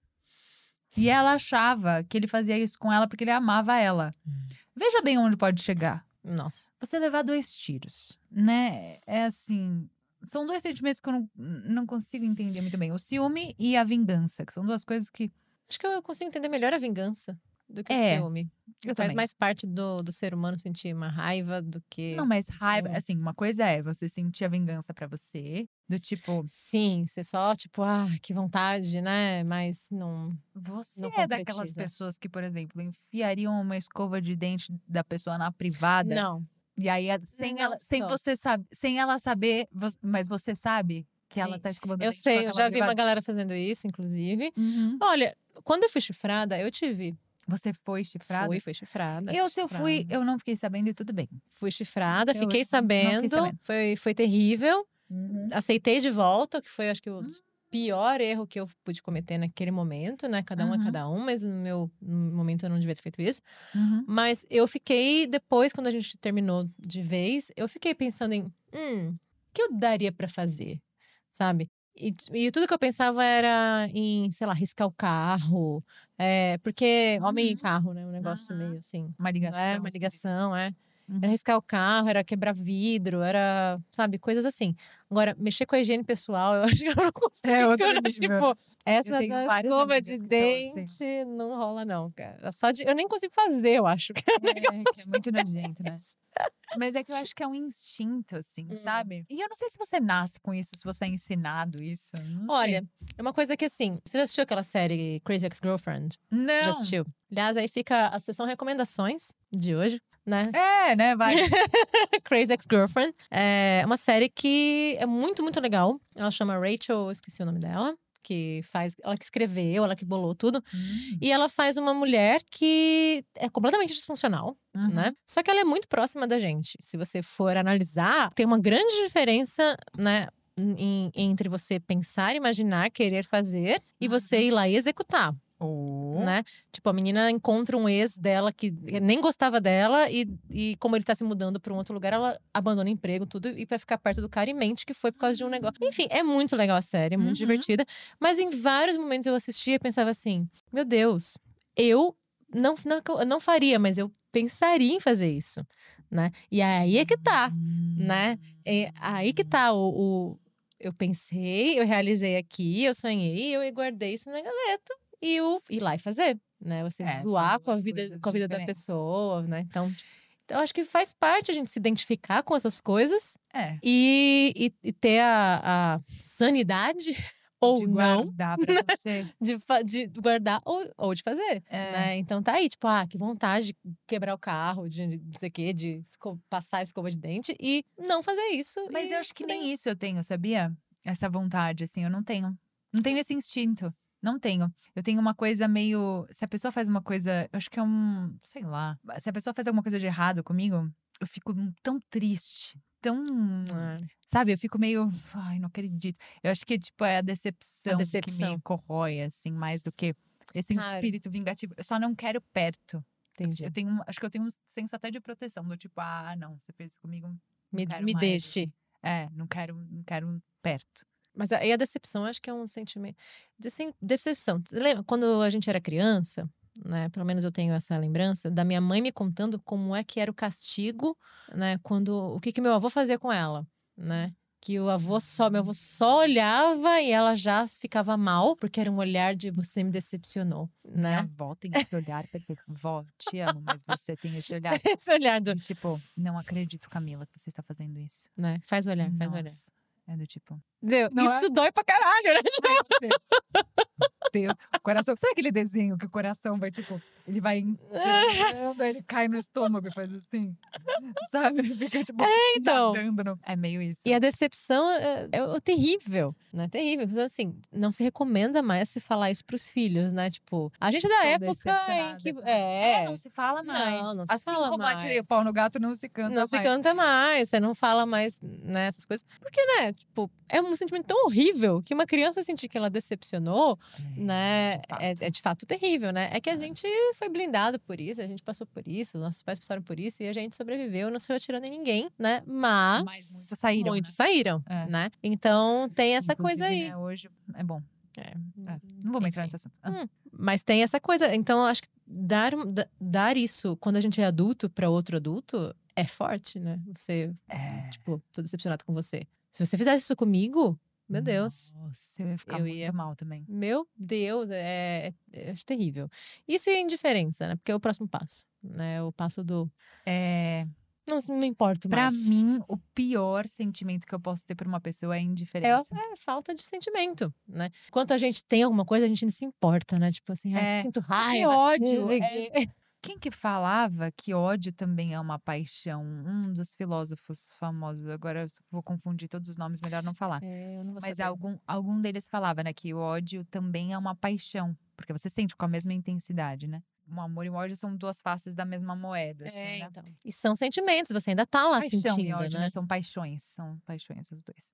S5: E ela achava que ele fazia isso com ela porque ele amava ela.
S6: Hum.
S5: Veja bem onde pode chegar.
S6: Nossa.
S5: Você levar dois tiros, né? É assim. São dois sentimentos que eu não, não consigo entender muito bem. O ciúme e a vingança, que são duas coisas que.
S6: Acho que eu consigo entender melhor a vingança do que
S5: É,
S6: o ciúme. Faz
S5: também.
S6: mais parte do, do ser humano sentir uma raiva do que.
S5: Não, mas raiva,
S6: ciúme.
S5: assim, uma coisa é você sentir a vingança pra você, do tipo,
S6: Sim, você só, tipo, ah, que vontade, né? Mas não.
S5: Você
S6: Não
S5: é daquelas pessoas que, por exemplo, enfiariam uma escova de dente da pessoa na privada
S6: Não.
S5: e aí sem
S6: Não
S5: ela, sem você sabe, sem ela saber, mas você sabe que ela
S6: Sim.
S5: tá escovando
S6: Eu sei, eu já vi uma
S5: privada.
S6: galera fazendo isso, inclusive.
S5: Uhum.
S6: Olha, quando eu fui chifrada, eu tive.
S5: Você foi chifrada?
S6: Fui, fui chifrada.
S5: Eu, se eu fui, eu não fiquei sabendo e tudo bem.
S6: Fui chifrada, fiquei
S5: hoje não fiquei
S6: sabendo,
S5: sabendo.
S6: Foi, foi terrível.
S5: Uhum.
S6: Aceitei de volta, que foi, acho que, o
S5: Hum.
S6: pior erro que eu pude cometer naquele momento, né? Cada um é
S5: Uhum.
S6: cada um, mas no meu no momento eu não devia ter feito isso.
S5: Uhum.
S6: Mas eu fiquei, depois, quando a gente terminou de vez, eu fiquei pensando em, hum, o que eu daria pra fazer, sabe? E, e tudo que eu pensava era em, sei lá, riscar o carro, é, porque homem e
S5: Uhum.
S6: carro, né? Um negócio
S5: Aham.
S6: meio assim.
S5: Uma ligação.
S6: É, uma
S5: assim,
S6: ligação, é.
S5: Uhum.
S6: Era riscar o carro, era quebrar vidro, era, sabe, coisas assim. Agora, mexer com a higiene pessoal, eu acho que eu não consigo.
S5: É outro
S6: né? Tipo, essa da escova de
S5: são
S6: dente
S5: assim.
S6: não rola, não, cara. Só de, eu nem consigo fazer, eu acho.
S5: É, que é muito nojento, né? Mas é que eu acho que é um instinto, assim,
S6: Hum.
S5: sabe? E eu não sei se você nasce com isso, se você é ensinado isso. Não sei.
S6: Olha, é uma coisa que assim. Você já assistiu aquela série Crazy Ex-Girlfriend?
S5: não.
S6: Já assistiu? Aliás, aí fica a sessão recomendações de hoje, né?
S5: É, né? Vai.
S6: Crazy Ex-Girlfriend. É uma série que é muito, muito legal. Ela chama Rachel, esqueci o nome dela. Que faz. Ela que escreveu, ela que bolou tudo.
S5: Hum,
S6: E ela faz uma mulher que é completamente disfuncional,
S5: uhum.
S6: né? Só que ela é muito próxima da gente. Se você for analisar, tem uma grande diferença, né? em- entre você pensar, imaginar, querer fazer e você ir lá e executar,
S5: Oh.
S6: né? Tipo, a menina encontra um ex dela que nem gostava dela e, e como ele tá se mudando pra um outro lugar, ela abandona o emprego, tudo, e pra ficar perto do cara e mente que foi por causa de um negócio. Enfim, é muito legal a série, é muito
S5: Uhum.
S6: divertida. Mas em vários momentos eu assistia e pensava assim: meu Deus, eu não, não, não faria, mas eu pensaria em fazer isso, né? E aí é que tá, né? É aí que tá o, o- Eu pensei, eu realizei aqui, eu sonhei, eu guardei isso na gaveta e eu ir lá e fazer, né? Você
S5: É,
S6: zoar com a vida, com a vida da pessoa, né? Então, então, acho que faz parte a gente se identificar com essas coisas
S5: É.
S6: e, e, e ter a, a sanidade ou
S5: de
S6: não
S5: guardar pra você.
S6: de, de guardar ou, ou de fazer.
S5: É.
S6: Né? Então tá aí, tipo, ah, que vontade de quebrar o carro, de de não sei o quê, de passar a escova de dente e não fazer isso.
S5: Mas eu acho que nem isso eu tenho, sabia? Essa vontade, assim, eu não tenho. Não tenho esse instinto. Não tenho. Eu tenho uma coisa meio. Se a pessoa faz uma coisa. Eu acho que é um. Sei lá. Se a pessoa faz alguma coisa de errado comigo, eu fico tão triste. Tão.
S6: É.
S5: Sabe? Eu fico meio. Ai, não acredito. Eu acho que, tipo, é a decepção, que
S6: decepção.
S5: me corrói, assim, mais do que esse
S6: Cara.
S5: espírito vingativo. Eu só não quero perto.
S6: Entendi.
S5: Eu tenho. Acho que eu tenho um senso até de proteção, do tipo, ah, não, você fez isso comigo.
S6: Me, me
S5: mais,
S6: deixe.
S5: É, não quero, não quero perto.
S6: Mas aí a decepção, acho que é um sentimento. Decep- Decepção. Lembra quando a gente era criança? né? Pelo menos eu tenho essa lembrança da minha mãe me contando como é que era o castigo, né? Quando o que que meu avô fazia com ela, né? Que o avô só, meu avô só olhava e ela já ficava mal, porque era um olhar de você me decepcionou,
S5: Minha
S6: né?
S5: avó tem esse olhar perfeito. Vó, te amo, mas você tem esse olhar.
S6: Esse olhar do,
S5: de tipo, não acredito, Camila, que você está fazendo isso.
S6: né? Faz o olhar, faz o olhar.
S5: É do tipo.
S6: Deu.
S5: Não é?
S6: Isso dói pra caralho, né?
S5: Deus, o coração. Sabe aquele desenho que o coração vai, tipo, ele vai entrando, ele cai no estômago e faz assim? Sabe? Fica, tipo,
S6: então.
S5: nadando no- É meio isso.
S6: E a decepção é, é o terrível, né? Terrível. Então, assim, não se recomenda mais se falar isso pros filhos, né? Tipo, a gente é da
S5: Estou
S6: época em que.
S5: você.
S6: É.
S5: não se fala mais.
S6: Não, não se
S5: assim
S6: fala
S5: como atirei o
S6: mais.
S5: pau no gato, não se canta
S6: Não se
S5: mais.
S6: canta mais, você não fala mais, né, essas coisas. Porque, né, tipo, é um sentimento tão horrível que uma criança sentir que ela decepcionou, né,
S5: de
S6: é, é de fato terrível, né? É que a gente foi blindado por isso, a gente passou por isso, nossos pais passaram por isso e a gente sobreviveu, não saiu atirando em ninguém, né? Mas,
S5: Mas muitos saíram,
S6: muitos
S5: né?
S6: saíram,
S5: É.
S6: né? Então tem essa
S5: Inclusive,
S6: coisa aí.
S5: né, hoje é bom.
S6: É.
S5: É, Não vamos entrar nesse assunto. Ah,
S6: Hum, Mas tem essa coisa. Então, acho que dar, da- dar isso quando a gente é adulto para outro adulto é forte, né? Você,
S5: É.
S6: tipo, tô decepcionado com você. Se você fizesse isso comigo, meu Deus.
S5: Nossa, eu ia ficar
S6: Eu
S5: muito
S6: ia-
S5: mal também.
S6: Meu Deus, é, é, é terrível. Isso é indiferença, né? Porque é o próximo passo, né? O passo do
S5: É,
S6: não, não me importo
S5: pra
S6: mais.
S5: mim, o pior sentimento que eu posso ter por uma pessoa é
S6: é,
S5: indiferença.
S6: é falta de sentimento, né? Enquanto a gente tem alguma coisa, a gente não se importa, né? Tipo assim,
S5: É,
S6: sinto
S5: Que
S6: raiva.
S5: ódio!
S6: não sei o
S5: é-. Quem que falava que ódio também é uma paixão? Um dos filósofos famosos. Agora eu vou confundir todos os nomes, melhor não falar.
S6: É, eu não vou
S5: Mas
S6: saber.
S5: algum, algum deles falava, né, que o ódio também é uma paixão. Porque você sente com a mesma intensidade, né? O amor e o ódio são duas faces da mesma moeda, assim,
S6: É,
S5: né?
S6: então. E são sentimentos, você ainda tá lá
S5: Paixão
S6: sentindo,
S5: e ódio,
S6: né?
S5: né? São paixões, são paixões os dois.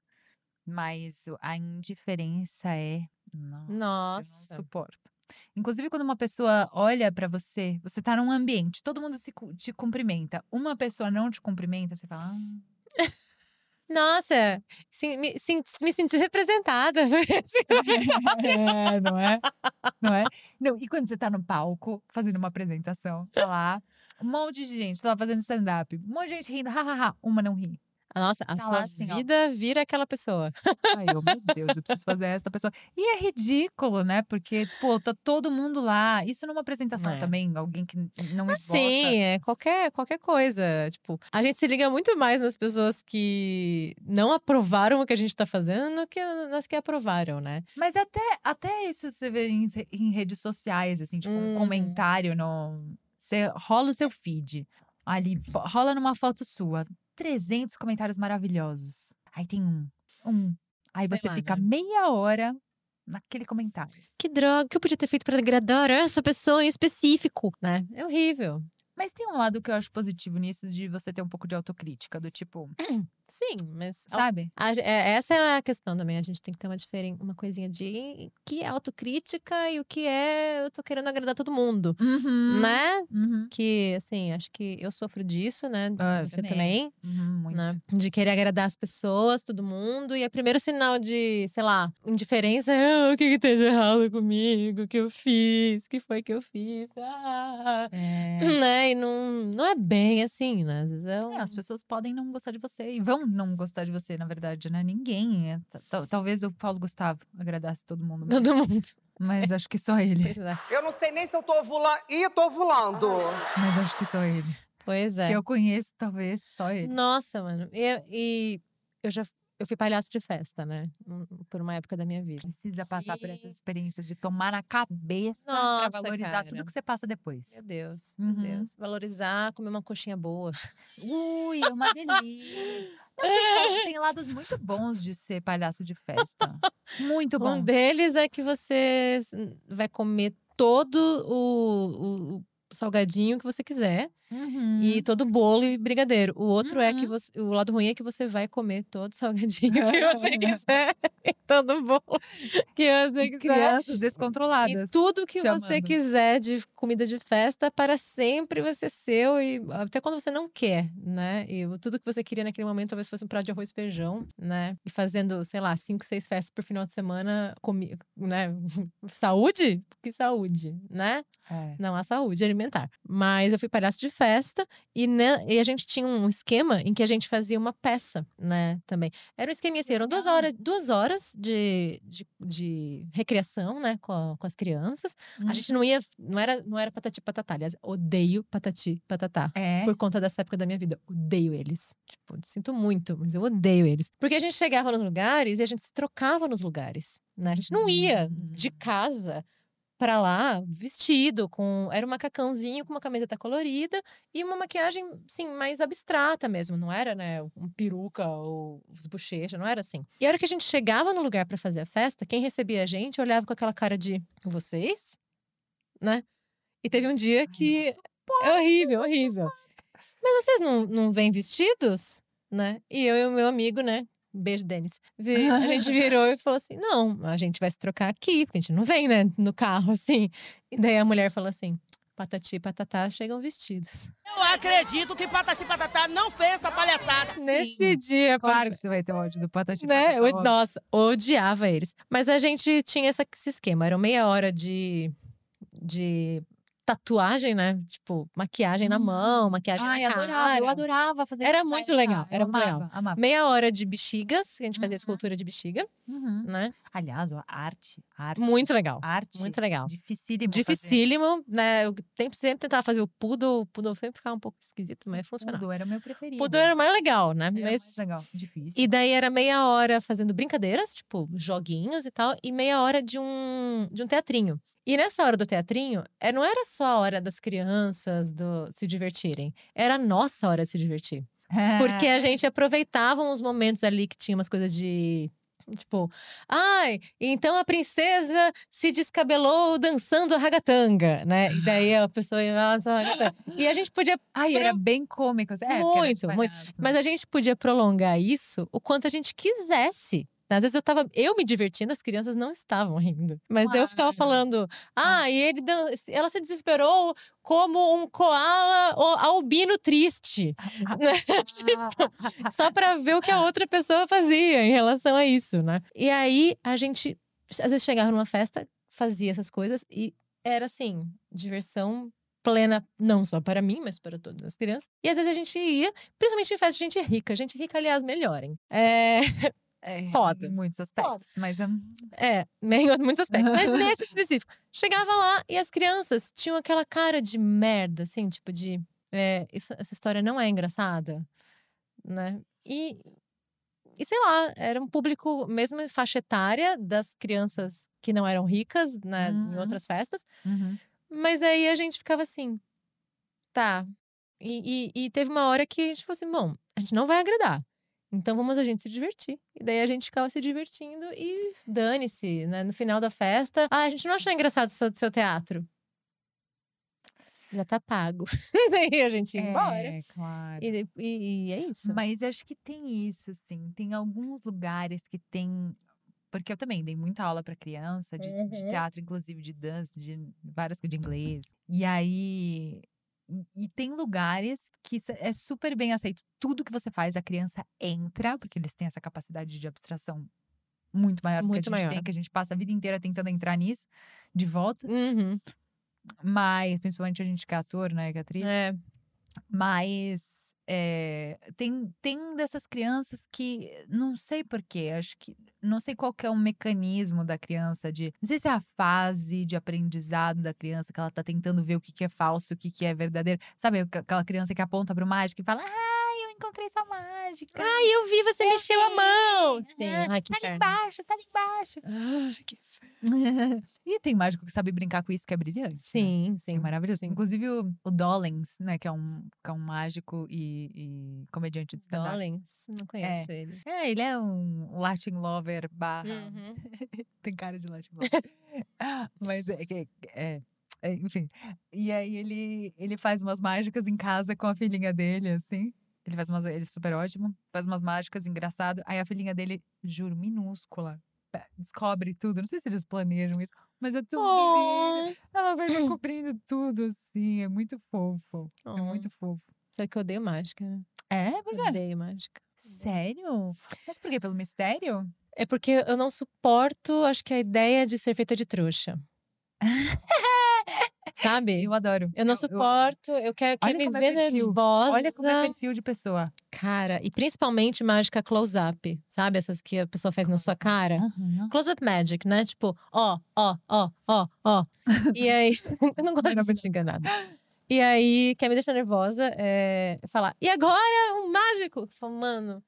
S5: Mas a indiferença é. Nossa, eu
S6: Nossa.
S5: não suporto. Inclusive, quando uma pessoa olha pra você, você tá num ambiente, todo mundo se te cumprimenta, uma pessoa não te cumprimenta, você fala. "Ah,
S6: Nossa, sim, me, sim- me senti representada.
S5: É, não é? Não é? Não, e quando você tá no palco, fazendo uma apresentação, tá lá, um monte de gente, tá lá fazendo stand-up, um monte de gente rindo, hahaha, uma não ri.
S6: Nossa, a
S5: Tá
S6: sua
S5: assim, ó.
S6: vida vira aquela pessoa.
S5: Aí eu, meu Deus, eu preciso fazer essa pessoa. E é ridículo, né? Porque, pô, tá todo mundo lá. Isso numa apresentação
S6: É.
S5: também, alguém que não esboça.
S6: Sim, é qualquer, qualquer coisa. Tipo, a gente se liga muito mais nas pessoas que não aprovaram o que a gente tá fazendo do que nas que aprovaram, né?
S5: Mas até, até isso você vê em, em redes sociais, assim, tipo, um
S6: Uhum.
S5: comentário no. Você rola o seu feed. Ali, rola numa foto sua. 300 comentários maravilhosos. Aí tem um. Um. Aí
S6: Sei
S5: você
S6: lá,
S5: fica
S6: né?
S5: meia hora naquele comentário.
S6: Que droga, o que eu podia ter feito pra agradar essa pessoa em específico, né? É horrível.
S5: Mas tem um lado que eu acho positivo nisso de você ter um pouco de autocrítica, do tipo,
S6: Sim, mas
S5: sabe?
S6: A ge- é, essa é a questão também. A gente tem que ter uma diferen uma coisinha de que é autocrítica e o que é eu tô querendo agradar todo mundo,
S5: Uhum.
S6: né?
S5: Uhum.
S6: Que, assim, acho que eu sofro disso, né?
S5: Ah,
S6: Você
S5: também.
S6: também,
S5: Uhum, muito.
S6: né? De querer agradar as pessoas, todo mundo. E é o primeiro sinal de, sei lá, indiferença é "Ah, o que que tem de errado comigo? O que eu fiz? O que foi que eu fiz? Ah.
S5: É.
S6: Né? E não, não é bem assim, né? Às vezes é um...
S5: É, as pessoas podem não gostar de você e vão não gostar de você, na verdade, né? Ninguém. é- ta- ta- Talvez o Paulo Gustavo agradasse todo mundo, mas,
S6: Todo mundo.
S5: mas acho que só ele.
S6: É.
S9: Eu não sei nem se eu tô ovulando. Ih, tô ovulando.
S5: Mas acho que só ele.
S6: Pois é.
S5: Que eu conheço, talvez, só ele.
S6: Nossa, mano. E, e eu já eu fui palhaço de festa, né? Um- Por uma época da minha vida.
S5: Precisa passar por
S6: E-
S5: essas experiências de tomar na cabeça pra
S6: Nossa,
S5: valorizar
S6: cara.
S5: tudo que você passa depois.
S6: Meu Deus,
S5: Uhum.
S6: meu Deus. Valorizar, comer uma coxinha boa.
S5: Ui, é uma delícia. Tem, tem lados muito bons de ser palhaço de festa. Muito bons.
S6: Um deles é que você vai comer todo o- o salgadinho que você quiser
S5: Uhum.
S6: e todo bolo e brigadeiro. O outro é que
S5: Uhum.
S6: você, o lado ruim é que você vai comer todo o salgadinho que você quiser e todo bolo que você
S5: E
S6: quiser.
S5: crianças
S6: E
S5: descontroladas.
S6: tudo que você
S5: amando.
S6: quiser de comida de festa para sempre vai ser seu e até quando você não quer, né? E tudo que você queria naquele momento talvez fosse um prato de arroz e feijão, né? E fazendo, sei lá, cinco, seis festas por final de semana, comi, né? Saúde? Que saúde, né?
S5: É.
S6: Não há saúde alimentar. Mas eu fui palhaço de festa e, né, e a gente tinha um esquema em que a gente fazia uma peça, né? Também. Era um esqueminha assim, eram duas horas, duas horas de, de, de recreação, né? Com, a- com as crianças.
S5: Hum.
S6: A gente não ia, não era, não era patati patatá. Aliás, odeio patati patatá.
S5: É.
S6: Por conta dessa época da minha vida. Odeio eles. Tipo, sinto muito, mas eu odeio eles. Porque a gente chegava nos lugares e a gente se trocava nos lugares. Né? A gente não ia de
S5: Hum.
S6: casa pra lá vestido com era um macacãozinho com uma camiseta colorida e uma maquiagem assim mais abstrata mesmo não era né um peruca ou os bochechas não era assim. E a hora que a gente chegava no lugar pra fazer a festa quem recebia a gente olhava com aquela cara de vocês? né? E teve um dia que é horrível horrível. mas vocês não, não vêm vestidos? né? E eu e o meu amigo né Beijo, Denis. A gente virou e falou assim: não, a gente vai se trocar aqui, porque a gente não vem, né, no carro, assim. E daí a mulher falou assim: patati e patatá chegam vestidos.
S10: Eu acredito que Patati Patatá não fez essa palhaçada.
S6: Nesse dia,
S5: Claro que você vai ter ódio do Patati
S6: né?
S5: Patatá,
S6: Eu- nossa, odiava eles. Mas a gente tinha essa- esse esquema. Era meia hora de, de tatuagem, né? Tipo, maquiagem na mão, maquiagem
S5: Ai,
S6: na
S5: adorava.
S6: cara.
S5: Eu adorava fazer
S6: Era muito legal, era muito
S5: amava,
S6: legal.
S5: amava.
S6: Meia hora de bexigas, que a gente fazia
S5: Uhum.
S6: escultura de bexiga,
S5: Uhum.
S6: né?
S5: Aliás, a arte, arte.
S6: Muito legal.
S5: Arte.
S6: Muito legal.
S5: Dificílimo. fazer.
S6: Dificílimo, né? Eu sempre, sempre tentava fazer o poodle, o poodle sempre ficava um pouco esquisito, mas funcionava.
S5: Poodle era meu preferido.
S6: Poodle era mais legal, né?
S5: Era
S6: Mas
S5: mais legal. Difícil.
S6: E daí era meia hora fazendo brincadeiras, tipo, joguinhos e tal, e meia hora de um, de um teatrinho. E nessa hora do teatrinho, é, não era só a hora das crianças do, se divertirem, era a nossa hora de se divertir. Porque a gente aproveitava uns momentos ali que tinha umas coisas de. Tipo, ai, então a princesa se descabelou dançando a ragatanga, né? E daí a pessoa ia dançar a ragatanga. E a gente podia.
S5: Ai, era bem cômico. É,
S6: muito, muito. Mas a gente podia prolongar isso o quanto a gente quisesse. Às vezes eu tava eu me divertindo, as crianças não estavam rindo. Mas eu ficava falando, ah, e ele ela se desesperou como um koala ou albino triste. né? tipo, só pra ver o que a outra pessoa fazia em relação a isso, né? E aí a gente, às vezes, chegava numa festa, fazia essas coisas e era assim, diversão plena, não só para mim, mas para todas as crianças. E às vezes a gente ia, principalmente em festa de gente rica. Gente rica, aliás, melhorem. É,
S5: É,
S6: foda.
S5: Em muitos aspectos. Mas hum,
S6: é, em muitos aspectos. Mas nesse específico. Chegava lá e as crianças tinham aquela cara de merda, assim, tipo de. é, isso- essa história não é engraçada, né? E, e sei lá, era um público, mesmo em faixa etária, das crianças que não eram ricas, né, em
S5: Uhum.
S6: outras festas.
S5: uhum.
S6: Mas aí a gente ficava assim, tá. E, e, e teve uma hora que a gente falou assim: bom, a gente não vai agradar. Então vamos a gente se divertir. E daí a gente ficava se divertindo e dane-se, né? No final da festa. Ah, a gente não achou engraçado o seu, seu teatro. Já tá pago. daí a gente ia embora.
S5: É, claro.
S6: E, e- e é isso.
S5: Mas acho que tem isso, assim. Tem alguns lugares que tem. Porque eu também dei muita aula para criança, de, de
S6: Uhum.
S5: teatro, inclusive de dança, de várias coisas de inglês. E aí. E, e tem lugares que é super bem aceito. Tudo que você faz, a criança entra, porque eles têm essa capacidade de abstração muito maior do
S6: Muito
S5: que a gente
S6: maior.
S5: tem, que a gente passa a vida inteira tentando entrar nisso, de volta.
S6: Uhum.
S5: Mas, principalmente a gente que é ator, né, que é atriz.
S6: É.
S5: Mas é, tem, tem dessas crianças que não sei porquê, acho que não sei qual é o mecanismo da criança de. Não sei se é a fase de aprendizado da criança que ela tá tentando ver o que, que é falso, o que, que é verdadeiro. Sabe, aqu- aquela criança que aponta pro mágico e fala: eu encontrei sua mágica.
S6: Ai, eu vi, você mexeu a mão! Sim,
S5: Ah,
S6: ai, que
S5: tá ali
S6: inferno.
S5: embaixo, tá ali embaixo.
S6: Ah, que
S5: e tem mágico que sabe brincar com isso, que é brilhante. né?
S6: Sim, sim.
S5: É maravilhoso.
S6: sim.
S5: Inclusive o, o Dollens, né? Que é um, que é um mágico e, e comediante de stand-up.
S6: Dollins, não conheço ele.
S5: É, ele é um Latin lover barra.
S6: Uhum.
S5: Tem cara de Latin lover. Mas é, que- é, é, enfim. E aí ele, ele faz umas mágicas em casa com a filhinha dele, assim. Ele faz umas. Ele é super ótimo. Faz umas mágicas engraçado. Aí a filhinha dele, juro, minúscula. descobre tudo. Não sei se eles planejam isso, mas é tão
S6: Oh.
S5: Ela vai descobrindo tudo, assim. É muito fofo. É
S6: Oh.
S5: muito fofo.
S6: Sabe que eu odeio mágica, né?
S5: É? Por
S6: Eu
S5: quê?
S6: odeio mágica.
S5: Sério? Mas por quê? Pelo mistério?
S6: É porque eu não suporto, acho que a ideia de ser feita de trouxa. Sabe?
S5: Eu adoro.
S6: Eu não
S5: eu-
S6: suporto, eu quero, quero
S5: Olha
S6: me
S5: é
S6: ver
S5: perfil.
S6: nervosa.
S5: Olha como é perfil de pessoa.
S6: Cara, e principalmente mágica close-up, sabe? Essas que a pessoa faz na sua cara.
S5: Uhum.
S6: Close-up magic, né? Tipo, ó, ó, ó, ó, ó. E aí, eu não gosto de sentir enganada. E aí, quer me deixar nervosa é falar, e agora um mágico? Eu falo, mano,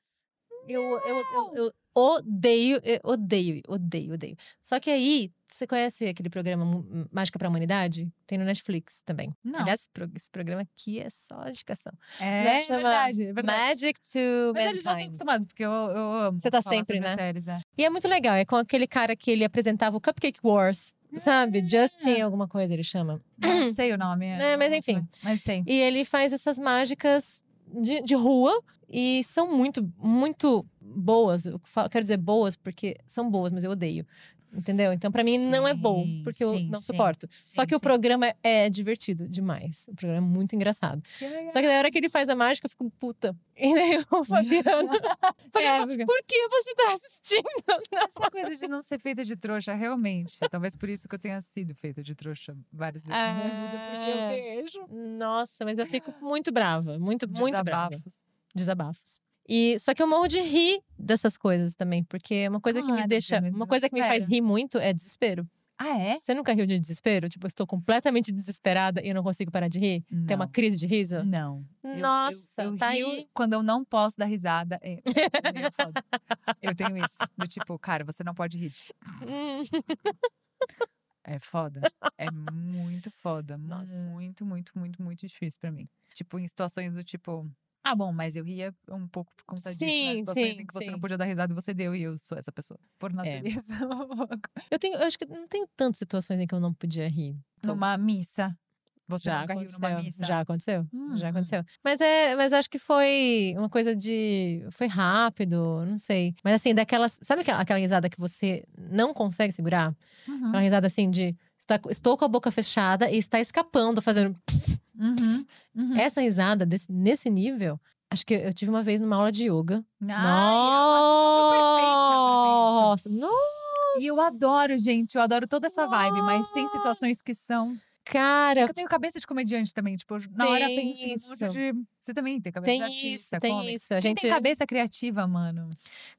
S6: eu, eu, eu, eu odeio, eu odeio, odeio, odeio. Só que aí, você conhece aquele programa Mágica pra Humanidade? Tem no Netflix também.
S5: Não.
S6: Aliás, esse pro- esse programa aqui é só indicação.
S5: É,
S6: Né?
S5: é
S6: Chama
S5: verdade, é verdade.
S6: Magic to
S5: Mas eles já estão acostumados, porque eu, eu amo.
S6: Você tá sempre, né?
S5: Séries, é.
S6: E é muito legal, é com aquele cara que ele apresentava o Cupcake Wars, sabe? Justin alguma coisa ele chama.
S5: Não sei o nome.
S6: É, mas
S5: não
S6: enfim.
S5: sei, Mas tem.
S6: E ele faz essas mágicas de, de rua e são muito, muito boas. Eu falo- quero dizer boas porque são boas, mas eu odeio. Entendeu? Então, pra mim, não é bom,
S5: Sim,
S6: porque eu
S5: sim,
S6: não
S5: sim.
S6: suporto. Só
S5: Sim,
S6: que o
S5: sim.
S6: programa é divertido demais. O programa é muito engraçado.
S5: Que.
S6: Só que na hora que ele faz a mágica, eu fico puta. E daí Fabiano. Fabiano,
S5: porque-
S6: por que você tá assistindo?
S5: Essa coisa de não ser feita de trouxa, realmente. Talvez por isso que eu tenha sido feita de trouxa várias vezes na minha vida, porque eu
S6: É.
S5: vejo.
S6: Nossa, mas eu fico muito brava. Muito, muito brava.
S5: Desabafos.
S6: E só que eu morro de rir dessas coisas também, porque é uma coisa que me
S5: Claro,
S6: deixa, uma coisa que me faz rir muito é desespero.
S5: Ah, é?
S6: Você nunca riu de desespero? Tipo, eu estou completamente desesperada e eu não consigo parar de rir? Tem uma
S5: Não.
S6: crise de riso?
S5: Não. Eu-
S6: Nossa,
S5: eu, eu
S6: tá
S5: rio
S6: aí.
S5: quando eu não posso dar risada. É, é meio foda. eu tenho isso. Do tipo, cara, você não pode rir.
S6: Hum.
S5: É foda. É muito foda.
S6: Nossa.
S5: Muito, muito, muito, muito difícil pra mim. Tipo, em situações do tipo. Ah, bom, mas eu ria um pouco por conta disso. Né?
S6: Sim,
S5: Situações
S6: sim,
S5: em que você
S6: sim.
S5: não podia dar risada e você deu, e eu sou essa pessoa. Por natureza.
S6: Eu tenho, eu acho que não tenho tantas situações em que eu não podia rir.
S5: Numa missa. Você
S6: já
S5: nunca riu
S6: aconteceu.
S5: numa missa?
S6: Já aconteceu.
S5: Hum,
S6: já
S5: hum.
S6: aconteceu. Mas é, mas acho que foi uma coisa de foi rápido, não sei. Mas assim, daquelas, sabe aquela, aquela risada que você não consegue segurar?
S5: Uhum.
S6: Aquela risada assim de estou com a boca fechada e está escapando, fazendo
S5: Uhum. Uhum.
S6: essa risada desse, nesse nível. Acho que eu tive uma vez numa aula de yoga.
S5: Nossa!
S6: Nossa! Nossa!
S5: E eu adoro, gente. Eu adoro toda essa vibe, mas tem situações que são.
S6: Cara,
S5: Eu tenho cabeça de comediante também. Tipo, na hora
S6: Tem
S5: penso um
S6: isso.
S5: de. Você também tem cabeça
S6: tem
S5: de artista,
S6: isso, tem isso. A
S5: Quem
S6: gente,
S5: tem cabeça criativa, mano.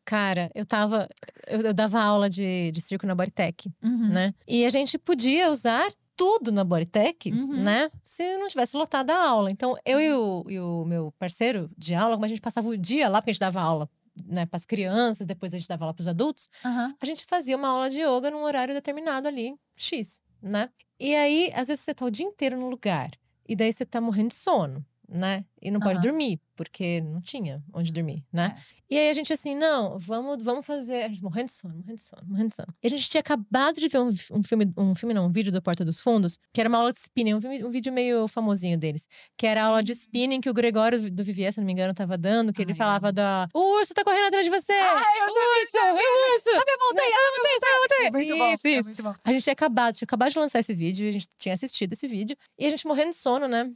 S6: cara, eu tava. Eu, eu dava aula de, de circo na Bodytech,
S5: Uhum.
S6: né? E a gente podia usar tudo na Bodytech,
S5: Uhum.
S6: né? Se não tivesse lotada a aula. Então, eu e o, e o meu parceiro de aula, como a gente passava o dia lá, porque a gente dava aula né, para as crianças, depois a gente dava aula para os adultos,
S5: Aham.
S6: a gente fazia uma aula de yoga num horário determinado ali, X, né? E aí, às vezes, você tá o dia inteiro no lugar, e daí você tá morrendo de sono, né? E não pode
S5: Aham.
S6: dormir, porque não tinha onde dormir, né? E aí a gente assim, não, vamos, vamos fazer. A gente morrendo de sono, morrendo de sono, morrendo de sono. E a gente tinha acabado de ver um, um filme, um filme, não, um vídeo do Porta dos Fundos, que era uma aula de spinning, um, vi- um vídeo meio famosinho deles. Que era a aula de spinning que o Gregório do Vivier, se não me engano, tava dando, que ele
S5: Ai,
S6: falava da. O urso tá correndo atrás de você!
S5: Ai, eu já vi
S6: urso! É o urso!
S5: Sabe a montanha?
S6: Sabe a montanha!
S5: É muito bom.
S6: Isso,
S5: é
S6: isso.
S5: muito bom.
S6: A gente tinha acabado, tinha acabado de lançar esse vídeo, a gente tinha assistido esse vídeo, e a gente morrendo de sono, né?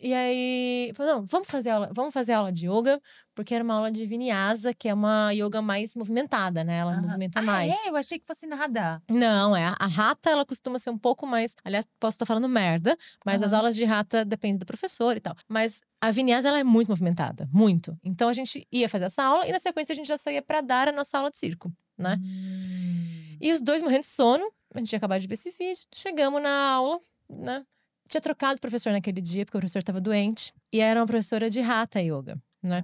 S6: E aí, falou, não, vamos fazer aula, vamos fazer aula de yoga, porque era uma aula de vinyasa, que é uma yoga mais movimentada, né? Ela
S5: Aham.
S6: movimenta
S5: Ah,
S6: mais.
S5: É, eu achei que fosse nada.
S6: Não, é. A rata, ela costuma ser um pouco mais. Aliás, posso estar falando merda, mas as
S5: Aham.
S6: aulas de rata dependem do professor e tal. Mas a vinyasa, ela é muito movimentada, muito. Então a gente ia fazer essa aula e na sequência a gente já saía para dar a nossa aula de circo, né?
S5: Hum.
S6: E os dois morrendo de sono, a gente tinha acabado de ver esse vídeo. Chegamos na aula, né? Tinha trocado o professor naquele dia, porque o professor estava doente. E era uma professora de Hatha Yoga, né?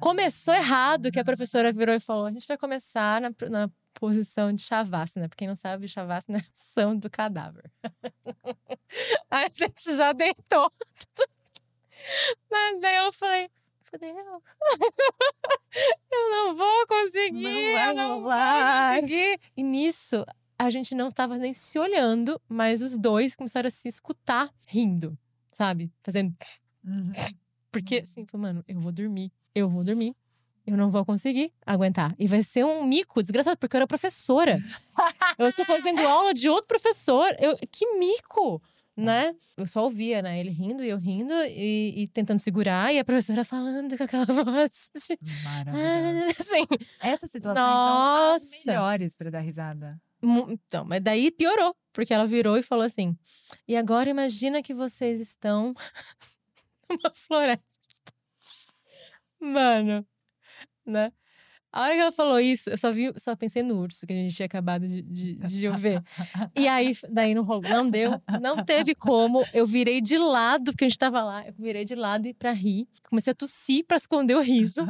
S6: Começou errado, que a professora virou e falou: a gente vai começar na, na posição de Shavasana. Pra quem não sabe, Shavasana é a ação do cadáver. Aí a gente já deitou. Mas daí eu falei, fodeu. eu não vou conseguir.
S5: Não vai
S6: eu não
S5: rolar."
S6: vou conseguir. E nisso, a gente não estava nem se olhando, mas os dois começaram a se escutar rindo, sabe? Fazendo.
S5: Uhum.
S6: Porque assim, falei, mano, eu vou dormir. Eu vou dormir. eu não vou conseguir aguentar. E vai ser um mico desgraçado, porque eu era professora. eu estou fazendo aula de outro professor. Eu, que mico! Né? Eu só ouvia, né? Ele rindo e eu rindo e, e tentando segurar, e a professora falando com aquela voz. De...
S5: Maravilhoso.
S6: Assim,
S5: Essas situações são as
S6: Nossa.
S5: melhores pra dar risada.
S6: Então, mas daí piorou, porque ela virou e falou assim: e agora imagina que vocês estão numa floresta. Mano, né? A hora que ela falou isso, eu só vi, só pensei no urso que a gente tinha acabado de, de, de ver. E aí, daí não rolou, não deu, não teve como. Eu virei de lado, porque a gente tava lá, eu virei de lado e pra rir. Comecei a tossir pra esconder o riso.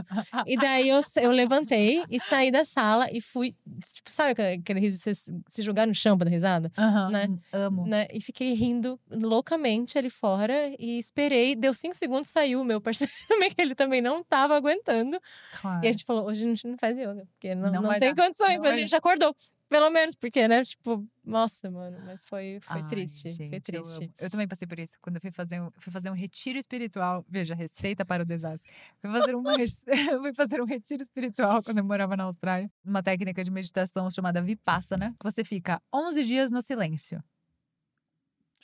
S6: E daí eu, eu levantei e saí da sala e fui. Tipo, sabe aquele, riso de se- se jogar no chão pra dar risada? Né?
S5: Amo.
S6: Né? E fiquei rindo loucamente ali fora e esperei. Deu cinco segundos, saiu o meu parceiro, que ele também não tava aguentando.
S5: Claro.
S6: E a gente falou: hoje a gente não faz yoga, porque não,
S5: Não
S6: não, tem
S5: dar.
S6: condições,
S5: Não
S6: mas a gente acordou. Pelo menos, porque, né? Tipo, nossa, mano, mas foi, foi
S5: Ai,
S6: triste. foi
S5: gente, eu
S6: triste.
S5: amo. Eu, também passei por isso. Quando eu fui fazer um, fui fazer um retiro espiritual. Veja, receita para o desastre. Fui fazer, uma, res- fui fazer um retiro espiritual quando eu morava na Austrália. Uma técnica de meditação chamada Vipassana. que Você fica 11 dias no silêncio.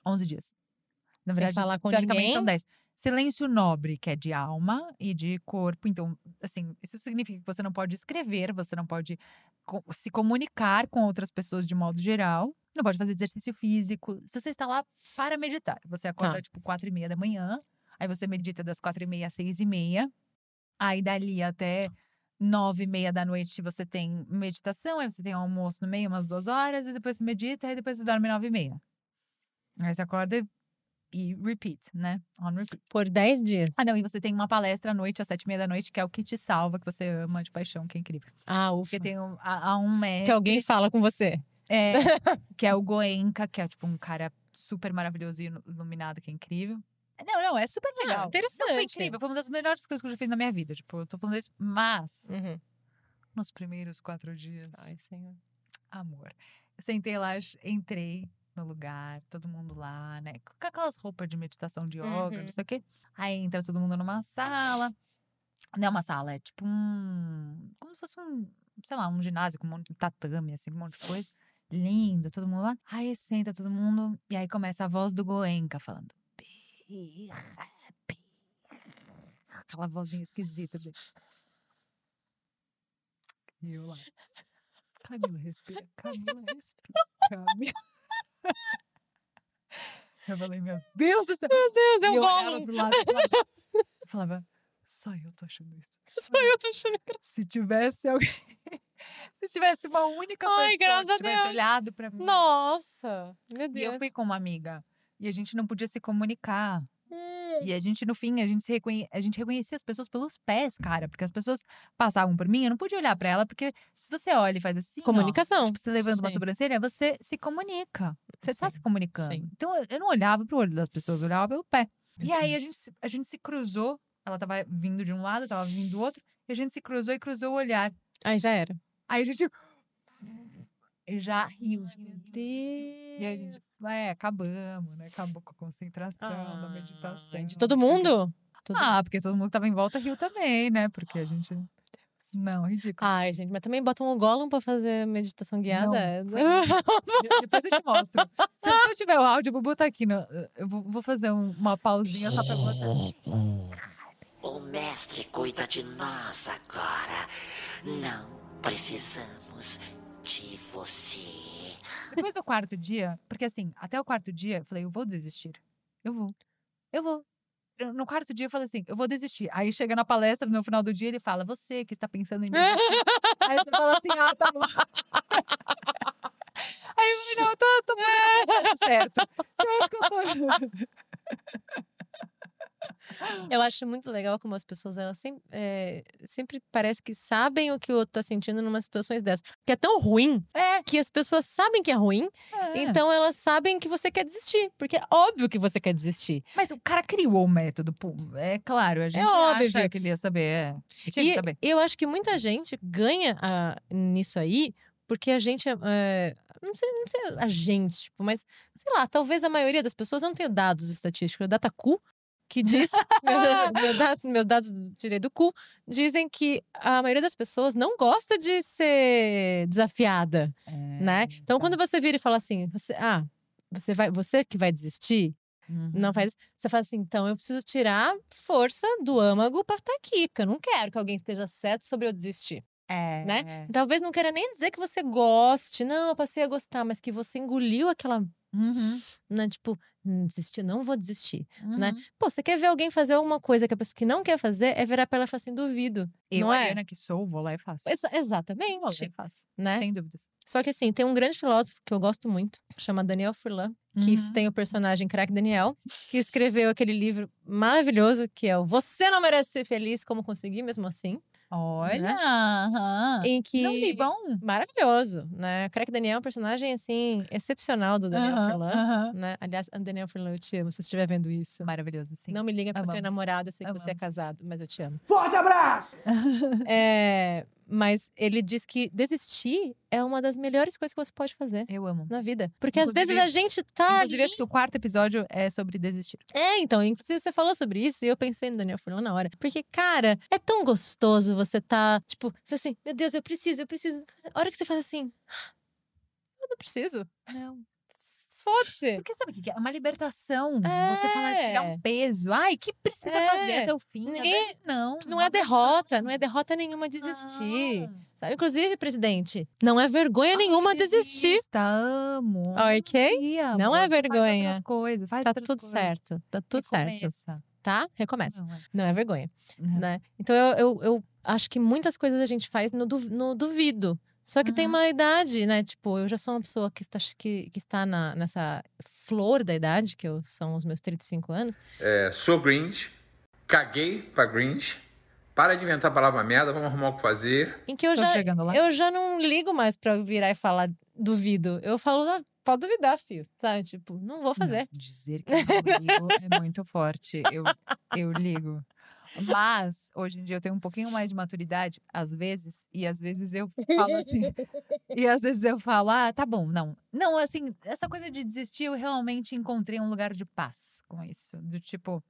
S5: 11 dias. Na
S6: Sem
S5: verdade,
S6: falar com
S5: teoricamente são
S6: ninguém?
S5: 10. Silêncio nobre, que é de alma e de corpo. Então, assim, isso significa que você não pode escrever, você não pode se comunicar com outras pessoas de modo geral. Não pode fazer exercício físico. Você está lá para meditar. Você acorda,
S6: Tá.
S5: tipo, quatro e meia da manhã. Aí você medita das quatro e meia às seis e meia. Aí dali até nove e meia da noite você tem meditação. Aí você tem almoço no meio, umas duas horas. E depois você medita. Aí depois você dorme nove e meia. Aí você acorda e- e repeat, né? On repeat.
S6: Por 10 dias.
S5: Ah, não. E você tem uma palestra à noite, às sete e meia da noite, que é o que te salva, que você ama de paixão, que é incrível.
S6: Ah, ufa.
S5: Porque tem um, há, há um mestre.
S6: Que alguém fala com você.
S5: É, que é o Goenka, que é tipo um cara super maravilhoso e ilu- iluminado, que é incrível. Não, não, é super legal. Não,
S6: interessante.
S5: foi incrível, foi uma das melhores coisas que eu já fiz na minha vida. Tipo, eu tô falando isso, mas
S6: Uhum.
S5: nos primeiros quatro dias,
S6: Ai, senhor.
S5: amor. Eu sentei lá, entrei no lugar, todo mundo lá, né? Com aquelas roupas de meditação de yoga,
S6: Uhum.
S5: não sei o quê. Aí entra todo mundo numa sala. Não é uma sala, é tipo um. Como se fosse um, sei lá, um ginásio com um monte de tatame, assim, um monte de coisa. Lindo, todo mundo lá. Aí senta todo mundo, e aí começa a voz do Goenka falando. Birra, birra. Aquela vozinha esquisita dele. E eu lá. Camila, respira. Camila, respira. Camila. Eu falei, meu Deus do céu.
S6: Meu Deus, é
S5: E
S6: um Gollum.
S5: pro lado, falava- eu falava, só eu tô achando isso.
S6: Só eu tô achando engraçado.
S5: Se tivesse alguém. Se tivesse uma única
S6: Ai,
S5: pessoa
S6: graças
S5: que
S6: a
S5: tivesse
S6: Deus.
S5: olhado pra mim.
S6: Nossa, meu
S5: E
S6: Deus.
S5: eu fui com uma amiga. E a gente não podia se comunicar. E a gente, no fim, a gente, se reconhe... a gente reconhecia as pessoas pelos pés, cara. Porque as pessoas passavam por mim, eu não podia olhar pra ela, porque se você olha e faz assim. ó,
S6: Comunicação.
S5: tipo, você levanta uma
S6: Sim.
S5: sobrancelha, você se comunica. Você tá
S6: Sim,
S5: se comunicando.
S6: sim.
S5: Então eu- não olhava pro olho das pessoas, eu olhava pelo pé.
S6: Meu
S5: e aí a
S6: Deus.
S5: gente, se- a gente se cruzou. Ela tava vindo de um lado, eu tava vindo do outro. E a gente se cruzou e cruzou o olhar.
S6: Aí já era.
S5: Aí a gente. Já riu.
S6: Ai, meu. Deus.
S5: E a gente, é, acabamos, né? Acabou com a concentração da meditação.
S6: De todo mundo? Todo-
S5: Ah, porque todo mundo que tava em volta riu também, né? Porque a gente. Não, ridículo.
S6: Ai, gente, mas também botam o Gollum pra fazer meditação guiada.
S5: Não, Depois eu te mostro. Se, eu tiver o áudio, eu vou botar aqui. No, eu vou, fazer um- uma pausinha só pra botar.
S11: O mestre cuida de nós agora. Não precisamos de você.
S5: Depois do quarto dia, porque assim, até o quarto dia, eu falei, eu vou desistir. Eu vou. Eu vou. No quarto dia eu falei assim, eu vou desistir. Aí chega na palestra, no final do dia, ele fala, você que está pensando em desistir. Aí você fala assim, ah, tá bom. Aí eu falei, não, eu tô, tô processo certo. Eu acho que eu tô.
S6: Eu acho muito legal como as pessoas, elas sempre, é, sempre parece que sabem o que o outro tá sentindo numa situações dessas. Que é tão ruim
S5: É.
S6: que as pessoas sabem que é ruim,
S5: É.
S6: então elas sabem que você quer desistir. Porque é óbvio que você quer desistir.
S5: Mas o cara criou o método, pô. É claro, a gente
S6: óbvio.
S5: acha que ele ia saber. É. Tinha que
S6: E
S5: saber.
S6: eu acho que muita gente ganha ah, nisso aí, porque a gente é. é, não, sei, não sei a gente, tipo, mas sei lá, talvez a maioria das pessoas eu não tenha dados estatísticos. A Datacu que diz, meus, dados, meus dados tirei do cu, dizem que a maioria das pessoas não gosta de ser desafiada, né? Então, quando você vira e fala assim, você, ah, você vai, você que vai desistir, não faz. Você fala assim, então eu preciso tirar força do âmago pra estar aqui, porque eu não quero que alguém esteja certo sobre eu desistir.
S5: É.
S6: Né? Talvez não queira nem dizer que você goste, não, eu passei a gostar, mas que você engoliu aquela.
S5: Uhum.
S6: Né? Tipo, "Hum, desistir, não vou desistir. Né?
S5: Uhum.
S6: Pô, você quer ver alguém fazer alguma coisa que a pessoa que não quer fazer é virar pra ela e falar assim, duvido.
S5: Eu,
S6: não é?
S5: Ariana, que sou, vou lá e faço.
S6: Exa-
S5: Vou lá
S6: exatamente.
S5: e faço.
S6: Né?
S5: Sem dúvidas.
S6: Só que assim, tem um grande filósofo que eu gosto muito, chama Daniel Furlan, que
S5: Uhum.
S6: tem o personagem Crack Daniel, que escreveu aquele livro maravilhoso que é o Você Não Merece Ser Feliz, Como Conseguir Mesmo Assim.
S5: Olha!
S6: Né?
S5: aham.
S6: Em que...
S5: Não li, bom?
S6: Maravilhoso, né? Crack Daniel é um personagem, assim, excepcional do Daniel
S5: Aham,
S6: Furlan.
S5: aham.
S6: Né? Aliás, Daniel Furlan, eu te amo, se você estiver vendo isso.
S5: Maravilhoso, sim.
S6: Não me liga porque eu tenho
S5: Amamos.
S6: namorado, eu sei que você é
S5: Amamos.
S6: casado, mas eu te amo.
S8: Forte abraço!
S6: É, mas ele diz que desistir é uma das melhores coisas que você pode fazer
S5: Eu amo.
S6: na vida. Porque às
S5: Inclusive-
S6: vezes a gente tá.
S5: Inclusive, acho que o quarto episódio é sobre desistir.
S6: É, então, inclusive você falou sobre isso e eu pensei no Daniel Furlan na hora. Porque, cara, é tão gostoso você tá, tipo, você assim, meu Deus, eu preciso, eu preciso. A hora que você faz assim, eu não preciso.
S5: Não.
S6: Foda-se.
S5: Porque sabe o que é? É uma libertação. Você falar, tirar
S6: É.
S5: um peso. Ai, que precisa
S6: É.
S5: fazer até o fim?
S6: Ninguém-
S5: não.
S6: Não é derrota, não é derrota nenhuma desistir.
S5: Não.
S6: Sabe? Inclusive, presidente, não é vergonha nenhuma
S5: Ai,
S6: desistir.
S5: desista, amo.
S6: Ok?
S5: Amor.
S6: Não é
S5: Faz
S6: vergonha.
S5: outras coisas, faz
S6: Tá tudo
S5: coisas.
S6: certo, tá tudo certo.
S5: Recomeça.
S6: Tá? Recomeça.
S5: Não, é.
S6: Não é vergonha,
S5: Uhum.
S6: né? Então eu, eu, eu acho que muitas coisas a gente faz no, no duvido. Só que tem
S5: Uhum.
S6: uma idade, né? Tipo, eu já sou uma pessoa que está, que, que está na, nessa flor da idade, que eu, são os meus 35 anos.
S12: É, sou Grinch, caguei pra Grinch, para de inventar a palavra merda, vamos arrumar o que fazer.
S6: Em que eu
S5: Tô
S6: já, eu já não ligo mais pra virar e falar duvido. Eu falo, "Ah, pode duvidar, filho. Sabe? Tipo, não vou fazer.
S5: Não, dizer que eu não ligo é muito forte. Eu, eu ligo. Mas, hoje em dia, eu tenho um pouquinho mais de maturidade, às vezes, e às vezes eu falo assim. e às vezes eu falo, ah, tá bom, não. Não, assim, essa coisa de desistir, eu realmente encontrei um lugar de paz com isso. Do tipo,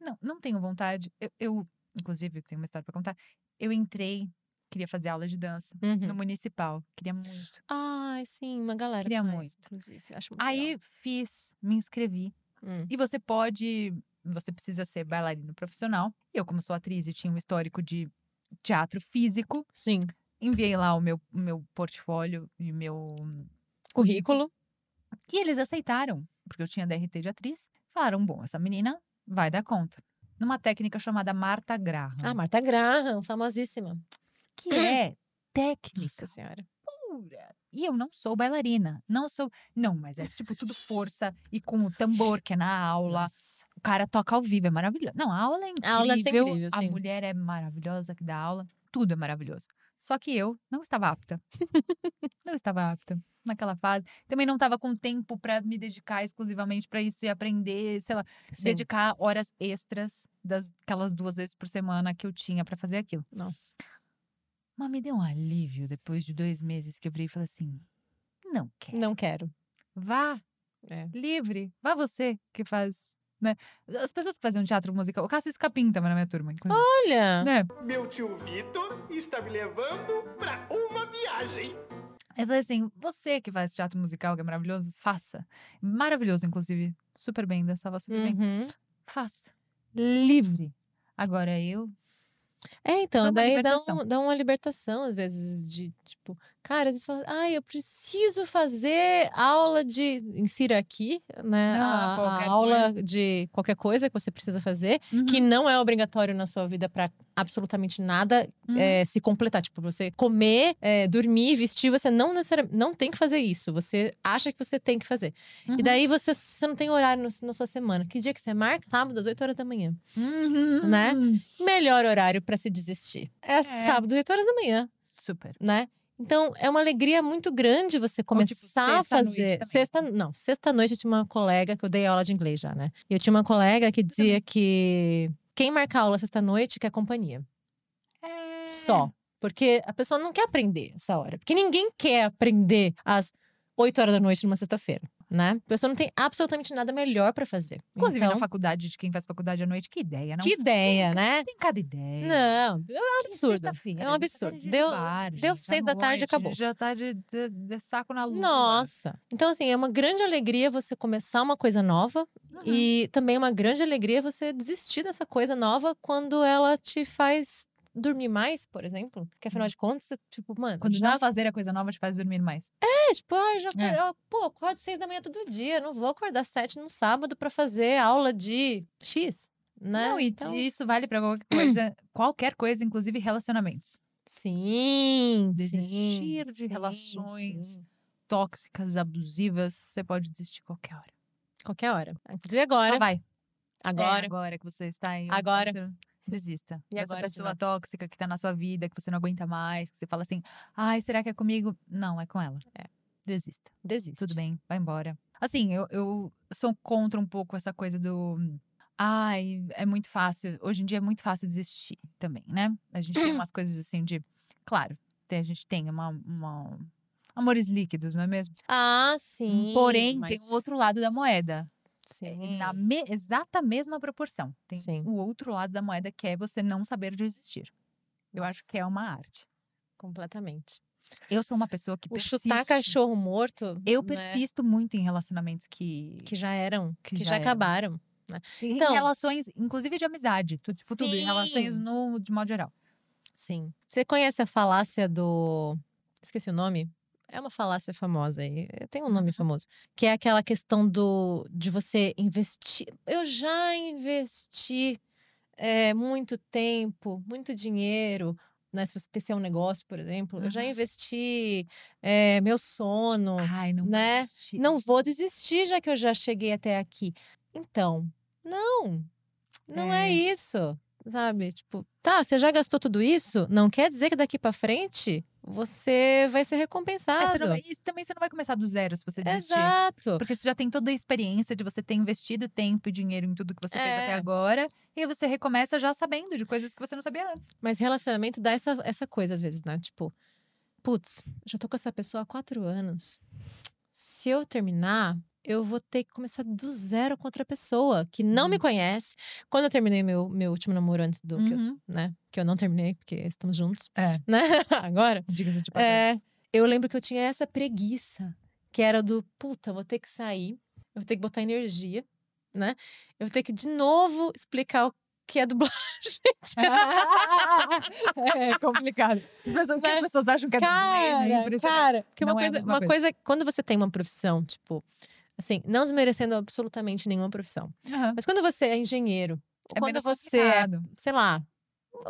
S5: não, não tenho vontade. Eu, eu inclusive, tenho uma história pra contar. Eu entrei, queria fazer aula de dança no
S6: Uhum.
S5: municipal. Queria muito.
S6: Ai, sim, uma galera
S5: Queria
S6: faz,
S5: muito.
S6: inclusive. Acho muito
S5: Aí
S6: legal.
S5: fiz, me inscrevi.
S6: Hum.
S5: E você pode. Você precisa ser bailarino profissional. Eu, como sou atriz e tinha um histórico de teatro físico,
S6: Sim.
S5: enviei lá o meu, meu portfólio e meu.
S6: Currículo.
S5: E eles aceitaram, porque eu tinha DRT de atriz. Falaram: bom, essa menina vai dar conta. Numa técnica chamada Marta Graham,
S6: Ah, Marta Graham, famosíssima.
S5: que é técnica
S6: Nossa senhora.
S5: Pura. E eu não sou bailarina. Não sou. Não, mas é tipo tudo força e com o tambor, que é na aula. O cara toca ao vivo, é maravilhoso. Não, a aula é incrível.
S6: A aula ser incrível,
S5: a
S6: sim.
S5: mulher é maravilhosa que dá aula. Tudo é maravilhoso. Só que eu não estava apta. não estava apta naquela fase. Também não estava com tempo para me dedicar exclusivamente para isso e aprender, sei lá,
S6: Sim.
S5: dedicar horas extras das aquelas duas vezes por semana que eu tinha para fazer aquilo.
S6: Nossa.
S5: Mas me deu um alívio depois de dois meses que eu virei e falei assim: não quero.
S6: Não quero.
S5: Vá,
S6: É.
S5: livre. Vá você que faz. Né? As pessoas que faziam teatro musical. O Cássio Escapim tava na minha turma, inclusive.
S6: Olha!
S5: Né?
S8: Meu tio Vitor está me levando pra uma viagem.
S5: Eu falei assim: você que faz teatro musical, que é maravilhoso, faça. Maravilhoso, inclusive. Super bem, dançava super bem.
S6: Uhum.
S5: Faça. Livre. Agora eu.
S6: É, então, daí dá, um- dá uma libertação, às vezes, de, tipo, cara, às vezes fala, ai, eu preciso fazer aula de, insira aqui, né,
S5: Ah,
S6: a, a aula
S5: coisa.
S6: de qualquer coisa que você precisa fazer,
S5: Uhum.
S6: que não é obrigatório na sua vida pra absolutamente nada
S5: Uhum.
S6: eh, se completar, tipo, você comer, eh, dormir, vestir, você não necessariamente, não tem que fazer isso, você acha que você tem que fazer.
S5: Uhum.
S6: E daí você, você não tem horário no- na sua semana. Que dia que você marca? Sábado, às 8 horas da manhã
S5: Uhum.
S6: né? melhor horário pra se desistir. É, sábado, 8 horas da manhã,
S5: Super.
S6: né? Então, é uma alegria muito grande você começar
S5: tipo,
S6: a fazer. Sexta, não, sexta-noite eu tinha uma colega que eu dei aula de inglês já, né? E eu tinha uma colega que dizia que quem marca aula sexta-noite quer companhia.
S5: É.
S6: Só. Porque a pessoa não quer aprender essa hora. Porque ninguém quer aprender às 8 horas da noite numa sexta-feira. Né? A pessoa não tem absolutamente nada melhor pra fazer.
S5: Inclusive,
S6: então,
S5: na faculdade, de quem faz faculdade à noite, que ideia, não?
S6: que ideia, né?
S5: Tem cada ideia.
S6: Não, é um absurdo. É um absurdo.
S5: de
S6: Deu,
S5: bar,
S6: deu
S5: gente, à
S6: seis da tarde e
S5: noite,
S6: acabou.
S5: Já tá de, de- de saco na lua.
S6: Nossa. Então, assim, é uma grande alegria você começar uma coisa nova. E também é uma grande alegria você desistir dessa coisa nova quando ela te faz dormir mais, por exemplo. Porque afinal de contas, você, tipo, mano.
S5: Quando
S6: já
S5: não fazer a coisa nova te faz dormir mais.
S6: É, tipo, ah, já
S5: É.
S6: pô, acordo seis da manhã todo dia. Não vou acordar sete no sábado pra fazer aula de X, né?
S5: Não, e
S6: Então,
S5: isso vale pra qualquer coisa, qualquer coisa, inclusive relacionamentos.
S6: sim,
S5: Desistir
S6: sim,
S5: de relações
S6: sim.
S5: tóxicas, abusivas, você pode desistir qualquer hora.
S6: Qualquer hora. Inclusive agora.
S5: Só vai.
S6: Agora.
S5: É, agora que você está aí.
S6: Agora.
S5: Desista.
S6: E
S5: Essa
S6: agora de
S5: pessoa tóxica que tá na sua vida, que você não aguenta mais, que você fala assim, ai, será que é comigo? Não, é com ela.
S6: É.
S5: Desista.
S6: Desiste.
S5: Tudo bem, vai embora. Assim, eu, eu sou contra um pouco essa coisa do. Ai, é muito fácil. Hoje em dia é muito fácil desistir também, né? A gente tem umas coisas assim de. Claro, a gente tem uma, uma- amores líquidos, não é mesmo?
S6: Ah, sim.
S5: Porém,
S6: mas...
S5: tem o outro lado da moeda.
S6: Sim.
S5: Na me- exata mesma proporção. Tem
S6: Sim.
S5: o outro lado da moeda que é você não saber desistir. Eu acho que é uma arte.
S6: Completamente.
S5: Eu sou uma pessoa que
S6: O chutar
S5: persiste.
S6: cachorro morto.
S5: Eu
S6: né,
S5: persisto muito em relacionamentos que.
S6: Que já eram, que,
S5: Que
S6: já,
S5: já eram.
S6: acabaram. Né?
S5: Em
S6: Então-
S5: relações, inclusive de amizade. Tu- tipo, tudo. Em relações no, de modo geral.
S6: Sim. Você conhece a falácia do. Esqueci o nome? É uma falácia famosa aí. eh, Tem um
S5: Uhum.
S6: nome famoso. Que é aquela questão do de você investir. Eu já investi eh, muito tempo, muito dinheiro. Né? Se você ter um negócio, por exemplo, eu já
S5: Uhum.
S6: investi eh, meu sono.
S5: Ai, não vou
S6: né?
S5: desistir.
S6: Não vou desistir já que eu já cheguei até aqui. Então, não. Não é,
S5: É.
S6: isso. Sabe? Tipo, tá, você já gastou tudo isso? Não quer dizer que daqui pra frente você vai ser
S5: É,
S6: recompensado.
S5: vai- e também você não vai começar do zero se você desistir.
S6: Exato.
S5: Porque você já tem toda a experiência de você ter investido tempo e dinheiro em tudo que você fez até
S6: É.
S5: agora. E você recomeça já sabendo de coisas que você não sabia antes.
S6: Mas relacionamento dá essa, essa coisa às vezes, né? Tipo, putz, já tô com essa pessoa há quatro anos. Se eu terminar, eu vou ter que começar do zero com outra pessoa que não me conhece. Quando eu terminei meu, meu último namoro antes do que eu,
S5: Uhum.
S6: né? Que eu não terminei, porque estamos juntos.
S5: É.
S6: Né? Agora.
S5: Diga-se de.
S6: É, eu lembro que eu tinha essa preguiça, que era do puta, vou ter que sair, eu vou ter que botar energia, né? Eu vou ter que de novo explicar o que é dublagem.
S5: é complicado. As pessoas, o que as pessoas acham que é?
S6: Cara,
S5: Impressionante.
S6: cara, que uma
S5: é
S6: coisa,
S5: mesma
S6: uma
S5: coisa.
S6: coisa, quando você tem uma profissão, tipo, assim, não desmerecendo absolutamente nenhuma profissão,
S5: Aham.
S6: mas quando você é engenheiro, ou
S5: É
S6: quando você é, sei lá,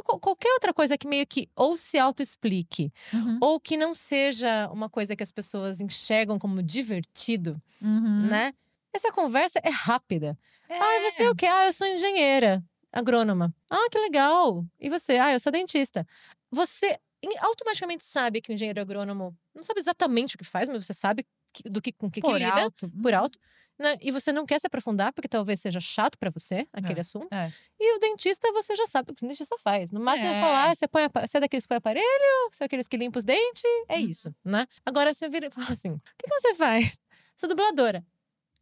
S6: qual- qualquer outra coisa que meio que ou se auto-explique,
S5: Uhum.
S6: ou que não seja uma coisa que as pessoas enxergam como divertido,
S5: Uhum.
S6: né? Essa conversa é rápida.
S5: É.
S6: Ah, você é o quê? Ah, eu sou engenheira, agrônoma. Ah, que legal. E você? Ah, eu sou dentista. Você automaticamente sabe que o engenheiro agrônomo não sabe exatamente o que faz, mas você sabe do que com que, que
S5: Por
S6: lida
S5: alto.
S6: por
S5: Uhum.
S6: alto. Né? E você não quer se aprofundar porque talvez seja chato pra você aquele
S5: É,
S6: assunto.
S5: é.
S6: E o dentista você já sabe o que o dentista faz. No máximo
S5: É.
S6: falar, ah, você, põe, você é daqueles que põe aparelho, você é daqueles que limpa os dentes, é
S5: Uhum.
S6: isso, né? Agora você vira e fala assim: o que, que você faz? Sou dubladora.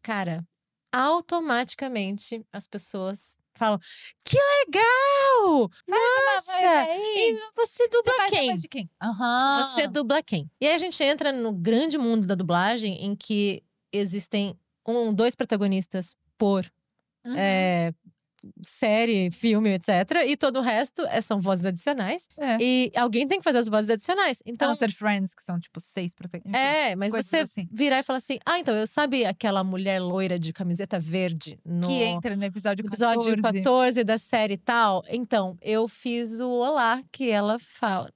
S6: Cara, automaticamente as pessoas falam: que legal! Nossa! E você dubla
S5: a
S6: quem?
S5: quem? Aham.
S6: Você dubla quem? E aí a gente entra no grande mundo da dublagem em que existem um, dois protagonistas por
S5: Uhum.
S6: é, série, filme, etc. E todo o resto é- são vozes adicionais.
S5: É.
S6: E alguém tem que fazer as vozes adicionais.
S5: Então,
S6: Então,
S5: ser Friends, que são tipo seis protagonistas.
S6: é, mas você
S5: assim.
S6: virar e falar assim: ah, então eu sabe aquela mulher loira de camiseta verde no
S5: Que entra no episódio
S6: no
S5: 14.
S6: episódio 14 da série e tal? Então, eu fiz o Olá, que ela fala.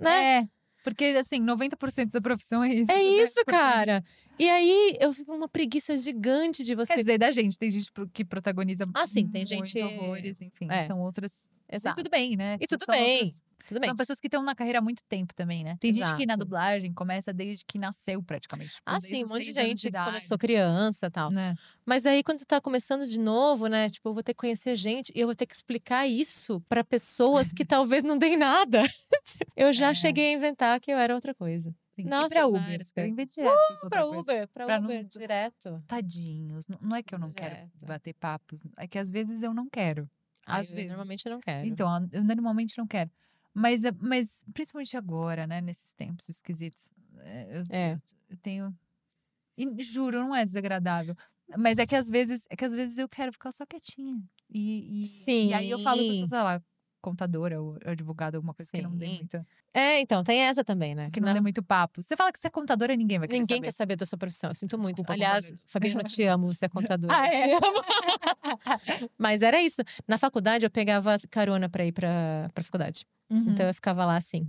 S6: Né?
S5: É, porque assim, 90% da profissão é isso.
S6: É
S5: né?
S6: isso, cara. E aí eu fico uma preguiça gigante de você.
S5: Quer dizer, da gente, tem gente que protagoniza
S6: Ah, sim, tem
S5: muito
S6: gente-
S5: horrores, enfim,
S6: É.
S5: são outras.
S6: Exato.
S5: E tudo bem, né?
S6: E tudo
S5: São
S6: bem.
S5: outras-
S6: Tudo bem.
S5: São pessoas que estão na carreira há muito tempo também, né? Tem gente que na
S6: Exato.
S5: dublagem começa desde que nasceu, praticamente. Tipo,
S6: Ah, sim, um monte de gente que começou criança e tal.
S5: Né?
S6: Mas aí, quando você tá começando de novo, né? Tipo, eu vou ter que conhecer gente e eu vou ter que explicar isso pra pessoas que talvez não deem nada. eu já
S5: É.
S6: cheguei a inventar que eu era outra coisa.
S5: Sim.
S6: Nossa,
S5: e pra Uber. Eu invento direto
S6: Uh, pra
S5: outra coisa.
S6: Uber, pra,
S5: Pra
S6: Uber,
S5: não-
S6: direto.
S5: Tadinhos. Não, é que eu não quero
S6: Direto.
S5: bater papo. É que às vezes eu não quero. Às
S6: eu
S5: vezes.
S6: normalmente não quero.
S5: Então, eu normalmente não quero. Mas, é- mas principalmente agora, né? Nesses tempos esquisitos. é, Eu,
S6: É.
S5: eu, tenho. E juro, não é desagradável. Mas é que às vezes, é que às vezes eu quero ficar só quietinha. E, e, e aí eu falo sou,
S6: Sim.
S5: sei lá, contadora ou advogada, alguma coisa que não dê
S6: Sim.
S5: muito.
S6: É, então, tem essa também, né?
S5: Que não, dê muito papo. Você fala que você é contadora, ninguém vai querer
S6: Ninguém
S5: saber.
S6: quer saber da sua profissão. Eu sinto muito.
S5: Desculpa,
S6: Aliás,
S5: contadores.
S6: Fabiana, eu te amo, você é contadora.
S5: Ah, é?
S6: Te amo. Mas era isso. Na faculdade, eu pegava carona pra ir pra, pra faculdade.
S5: Uhum.
S6: Então eu ficava lá assim,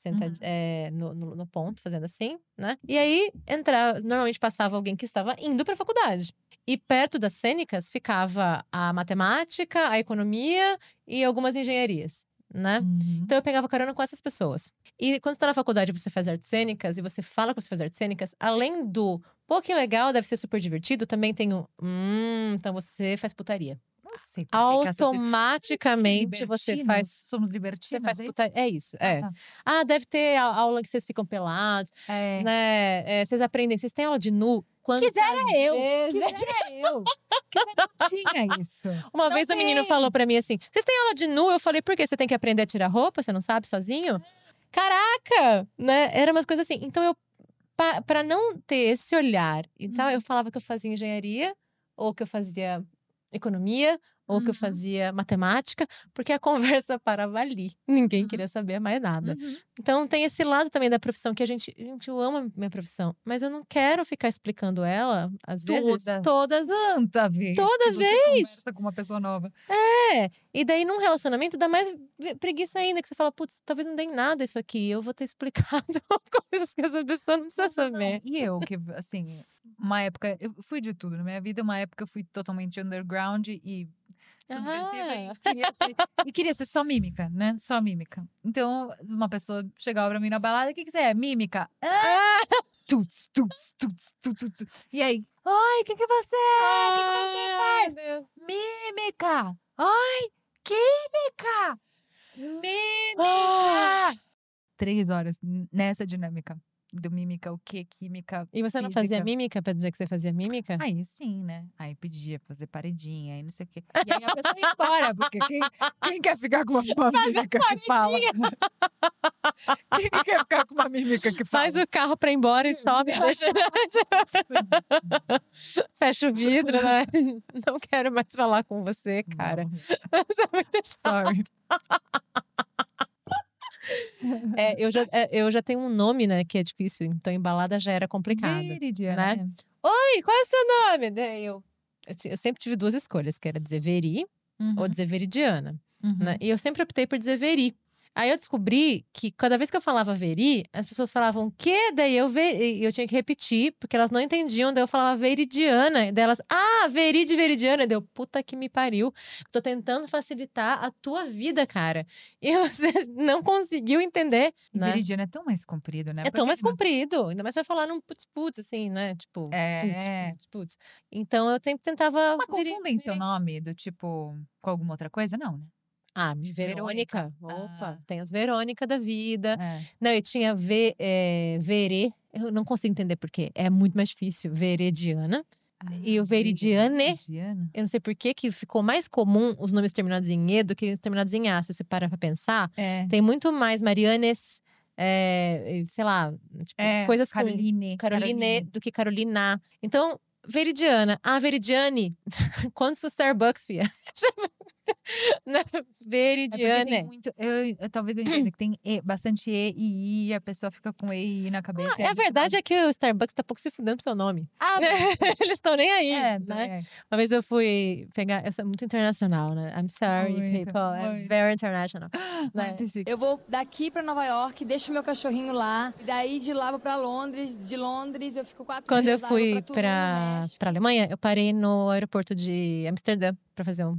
S6: sentad... é, no, no, no ponto, fazendo assim, né? E aí entrava, normalmente passava alguém que estava indo pra faculdade. E perto das cênicas ficava a matemática, a economia e algumas engenharias. Né?
S5: Uhum.
S6: Então eu pegava carona com essas pessoas. E quando você tá na faculdade e você faz artes cênicas e você fala que você faz artes cênicas, além do pô, que legal, deve ser super divertido, também tem o hum, então você faz putaria.
S5: Não sei
S6: Automaticamente você faz
S5: Somos libertinos.
S6: você faz
S5: é isso?
S6: putaria. É isso,
S5: Ah,
S6: é.
S5: tá.
S6: Ah, deve ter a- aula que vocês ficam pelados,
S5: É.
S6: né? É, vocês aprendem, vocês têm aula de nu. Quantas
S5: Quisera eu,
S6: vezes-
S5: quisera eu. Quisera não tinha isso.
S6: Uma
S5: Não
S6: vez o menino
S5: tem.
S6: falou pra mim assim: vocês têm aula de nu? Eu falei, por quê? Você tem que aprender a tirar roupa? Você não sabe sozinho? Caraca! Né? Era umas coisas assim. Então eu, pa- pra não ter esse olhar e tal,
S5: Uhum.
S6: eu falava que eu fazia engenharia, ou que eu fazia economia, ou que eu
S5: Uhum.
S6: fazia matemática, porque a conversa parava ali. Ninguém queria saber mais nada.
S5: Uhum.
S6: Então tem esse lado também da profissão que a gente, gente, eu amo a minha profissão, mas eu não quero ficar explicando ela às vezes
S5: Toda
S6: todas
S5: santa vez.
S6: toda vez.
S5: conversa com uma pessoa nova.
S6: É, e daí num relacionamento dá mais preguiça ainda, que você fala, putz, talvez não dê em nada isso aqui, eu vou ter explicado coisas que essa pessoa não precisa saber.
S5: E eu, que, assim, uma época. Eu fui de tudo na minha vida. Uma época eu fui totalmente underground e subversiva
S6: Ah.
S5: e, queria ser, e queria ser só mímica, né? Só mímica. Então, uma pessoa chegava pra mim na balada: o que, que você é? Mímica. Ah! Tuts, tuts, tuts, tuts, tuts, tuts. E aí? Oi, o que, que você é? O que, que você faz? Mímica! Ai, química! Mímica! Três horas nessa dinâmica. Do mímica, o que? Química.
S6: E você não fazia
S5: física.
S6: mímica pra dizer que você fazia mímica?
S5: Aí sim, né? Aí pedia pra fazer paredinha, aí não sei o quê. E aí a pessoa ia embora, porque quem, quem quer ficar com uma, uma mímica que fala? Quem que quer ficar com uma mímica que fala?
S6: Faz o carro pra ir embora e sobe, deixa. Fecha o vidro, né? Não quero mais falar com você, cara. Você é muito chato.
S5: Sorry.
S6: É, eu, já, é, eu já tenho um nome, né, que é difícil, então embalada já era complicado.
S5: Veridiana,
S6: né?
S5: né?
S6: Oi, qual é o seu nome? Daí eu, eu, eu sempre tive duas escolhas, que era dizer Veri ou dizer Veridiana.
S5: Uhum.
S6: né? E eu sempre optei por dizer Veri. Aí eu descobri que cada vez que eu falava Veri, as pessoas falavam o quê? Daí eu, eu tinha que repetir, porque elas não entendiam. Daí eu falava Veridiana. E daí elas, ah, Veri de Veridiana. Daí eu, puta que me pariu. Tô tentando facilitar a tua vida, cara. E você não conseguiu entender, né?
S5: Veridiana é tão mais comprido, né?
S6: É tão
S5: que
S6: mais
S5: que não-
S6: comprido. Ainda mais vai falar num putz-putz, assim, né? Tipo,
S5: É.
S6: putz, putz, putz. Então eu sempre tentava.
S5: Mas confundem seu nome do tipo com alguma outra coisa? Não, né?
S6: Ah, Verônica.
S5: Verônica.
S6: Opa,
S5: Ah.
S6: tem os Verônica da vida.
S5: É.
S6: Não, eu tinha v, é, Verê. Eu não consigo entender por quê. É muito mais difícil. Verediana. e o Veridiane.
S5: Veridiana.
S6: Eu não sei por que que ficou mais comum os nomes terminados em E do que os terminados em A. Se você parar pra pensar,
S5: É.
S6: tem muito mais Marianes, é, sei lá, tipo,
S5: É,
S6: coisas
S5: Caroline.
S6: com Caroline,
S5: Caroline.
S6: do que Carolina. Então, Veridiana. Ah, Veridiane. Quantos Starbucks, fia? Né?
S5: É porque
S6: Veridiane.
S5: tem muito, eu, eu- talvez eu entenda que tem e, bastante E e I, a pessoa fica com E e I na cabeça. e
S6: É
S5: aí
S6: a verdade é que o Starbucks tá pouco se fudendo pro seu nome.
S5: Ah,
S6: Eles estão nem aí,
S5: É,
S6: né?
S5: é.
S6: Uma vez eu fui pegar... Eu sou muito internacional, né? I'm sorry,
S13: Muito,
S6: people. I'm
S13: muito.
S6: very international. né?
S13: Eu vou daqui pra Nova York, deixo meu cachorrinho lá, e daí de lá vou pra Londres, de Londres eu fico quatro
S6: Quando eu
S13: dias lá,
S6: fui
S13: vou pra
S6: pra Alemanha, eu parei no aeroporto de Amsterdã pra fazer um-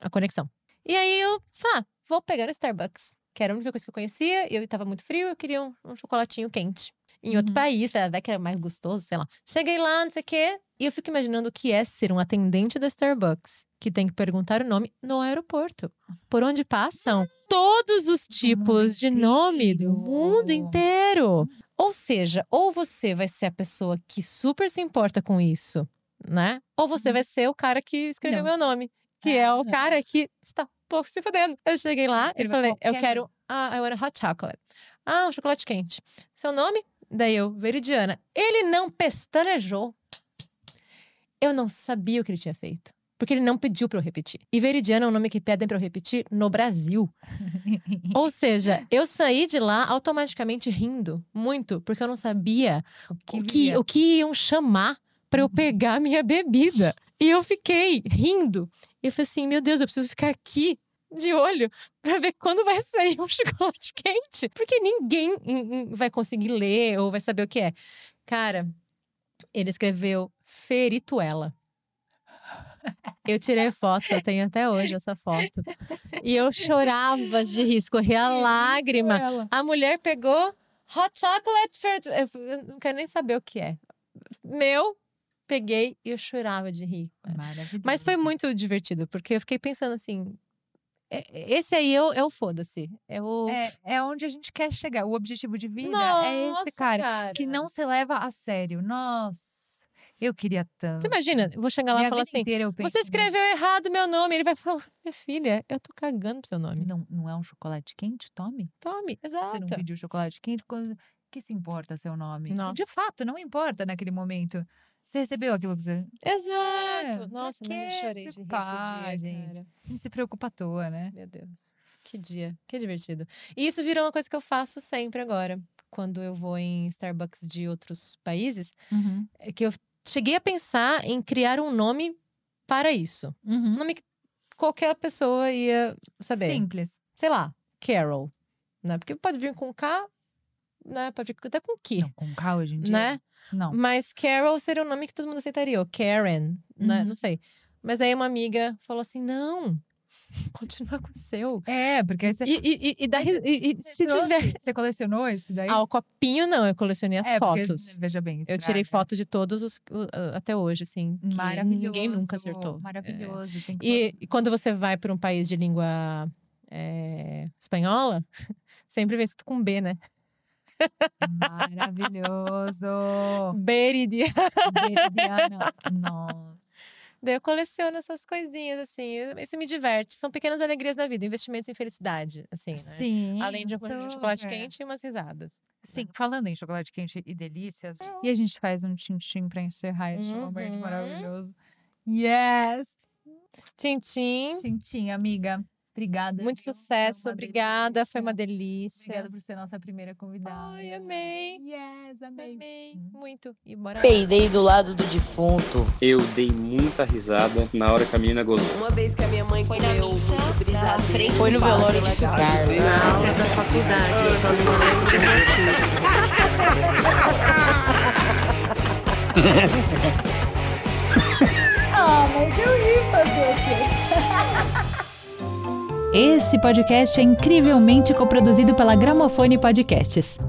S6: a conexão. E aí eu falei, ah, vou pegar no Starbucks, que era a única coisa que eu conhecia, e eu tava muito frio, eu queria um, um chocolatinho quente. Em outro país, falei, ah, vai que era mais gostoso, sei lá. Cheguei lá, não sei o quê, e eu fico imaginando o que é ser um atendente da Starbucks, que tem que perguntar o nome no aeroporto. Por onde passam todos os tipos de nome do mundo inteiro. Ou seja, ou você vai ser a pessoa que super se importa com isso, né? Ou você vai ser o cara que escreveu
S5: Não,
S6: meu nome, que é, o
S5: é.
S6: cara que está pouco se fudendo. Eu cheguei lá e falei, eu
S5: qualquer
S6: quero, ah, I want a hot chocolate. Ah, um chocolate quente. Seu nome? Daí eu, Veridiana. Ele não pestanejou. Eu não sabia o que ele tinha feito. Porque ele não pediu pra eu repetir. E Veridiana é um nome que pedem pra eu repetir no Brasil. Ou seja, eu saí de lá automaticamente rindo muito, porque eu não sabia o que,
S5: viria.
S6: o que iam chamar pra eu pegar a minha bebida. E eu fiquei rindo. E eu falei assim: meu Deus, eu preciso ficar aqui de olho pra ver quando vai sair um chocolate quente. Porque ninguém vai conseguir ler ou vai saber o que é. Cara, ele escreveu Ferituela. Eu tirei foto, eu tenho até hoje essa foto. E eu chorava de rir, escorria lágrima. A mulher pegou hot chocolate. fer- Eu não quero nem saber o que é. Meu, peguei e eu chorava de rir. Mas foi muito divertido, porque eu fiquei pensando assim. é- Esse aí é o, é o foda-se. É o.
S5: É, é onde a gente quer chegar. O objetivo de vida é
S6: Nossa,
S5: esse cara,
S6: cara.
S5: que não se leva a sério. Nossa, eu queria tanto.
S6: Tu imagina, eu vou chegar lá e falar assim: você escreveu errado meu nome. Ele vai falar: minha filha, eu tô cagando pro seu nome.
S5: Não, não é um chocolate quente? Tome.
S6: Tome, exato.
S5: Você não pediu chocolate quente? Que se importa seu nome? De
S6: Nossa.
S5: fato, não importa naquele momento. Você recebeu aquilo que você.
S6: Exato.
S5: É,
S6: Nossa, mas eu chorei de rir esse dia,
S5: gente?
S6: cara.
S5: Não se preocupa à toa, né?
S6: Meu Deus. Que dia. Que divertido. E isso virou uma coisa que eu faço sempre agora. Quando eu vou em Starbucks de outros países.
S5: Uhum.
S6: É que eu cheguei a pensar em criar um nome para isso. Um
S5: Uhum.
S6: nome que qualquer pessoa ia saber.
S5: Simples.
S6: Sei lá, Carol. Né? Porque pode vir com K, né? Pode vir até com Q.
S5: Não, com K hoje em dia.
S6: Né?
S5: Não.
S6: Mas Carol seria um nome que todo mundo aceitaria. Ou Karen, né?
S5: Uhum.
S6: Não sei. Mas aí uma amiga falou assim: não, continua com o seu.
S5: É, porque aí você.
S6: E, e, e, ri- e, e se tiver.
S5: Você colecionou esse daí?
S6: Ah, o copinho não, eu colecionei as
S5: É, porque,
S6: fotos.
S5: veja bem,
S6: Eu tirei fotos de todos os o- até hoje, assim. que
S5: Maravilhoso.
S6: Ninguém nunca acertou. É.
S5: Maravilhoso. Que
S6: E, e quando você vai para um país de língua é, espanhola, sempre vem escrito com B, né?
S5: Maravilhoso.
S6: Beridia.
S5: Meridiana. Nossa.
S6: Daí eu coleciono essas coisinhas, assim. Isso me diverte. São pequenas alegrias da vida, investimentos em felicidade, assim, né?
S5: Sim.
S6: Além de um chocolate quente e umas risadas.
S5: Sim, falando em chocolate quente e delícias. E a gente faz um tchim-tchim pra encerrar momento
S6: Uhum.
S5: maravilhoso. Yes!
S6: Tchim-tchim.
S5: Tchim-tchim, amiga. Obrigada.
S6: Muito
S5: viu?
S6: sucesso,
S5: Foi
S6: obrigada. Foi uma
S5: delícia.
S6: delícia.
S5: Obrigada por ser nossa primeira convidada.
S6: Ai, amei.
S5: Yes, amei.
S6: Amei muito. E bora
S1: Peidei do lado do defunto.
S2: Eu dei muita risada na hora que a menina gozou.
S3: Uma vez que a minha mãe
S13: Foi na
S3: comeu
S13: missa,
S3: brisadeiro.
S13: frente
S1: Foi no velório de Carlos.
S3: Na aula da faculdade, eu só não lembro motivo.
S5: Ah, mas eu ri Esse podcast é incrivelmente coproduzido pela Gramofone Podcasts.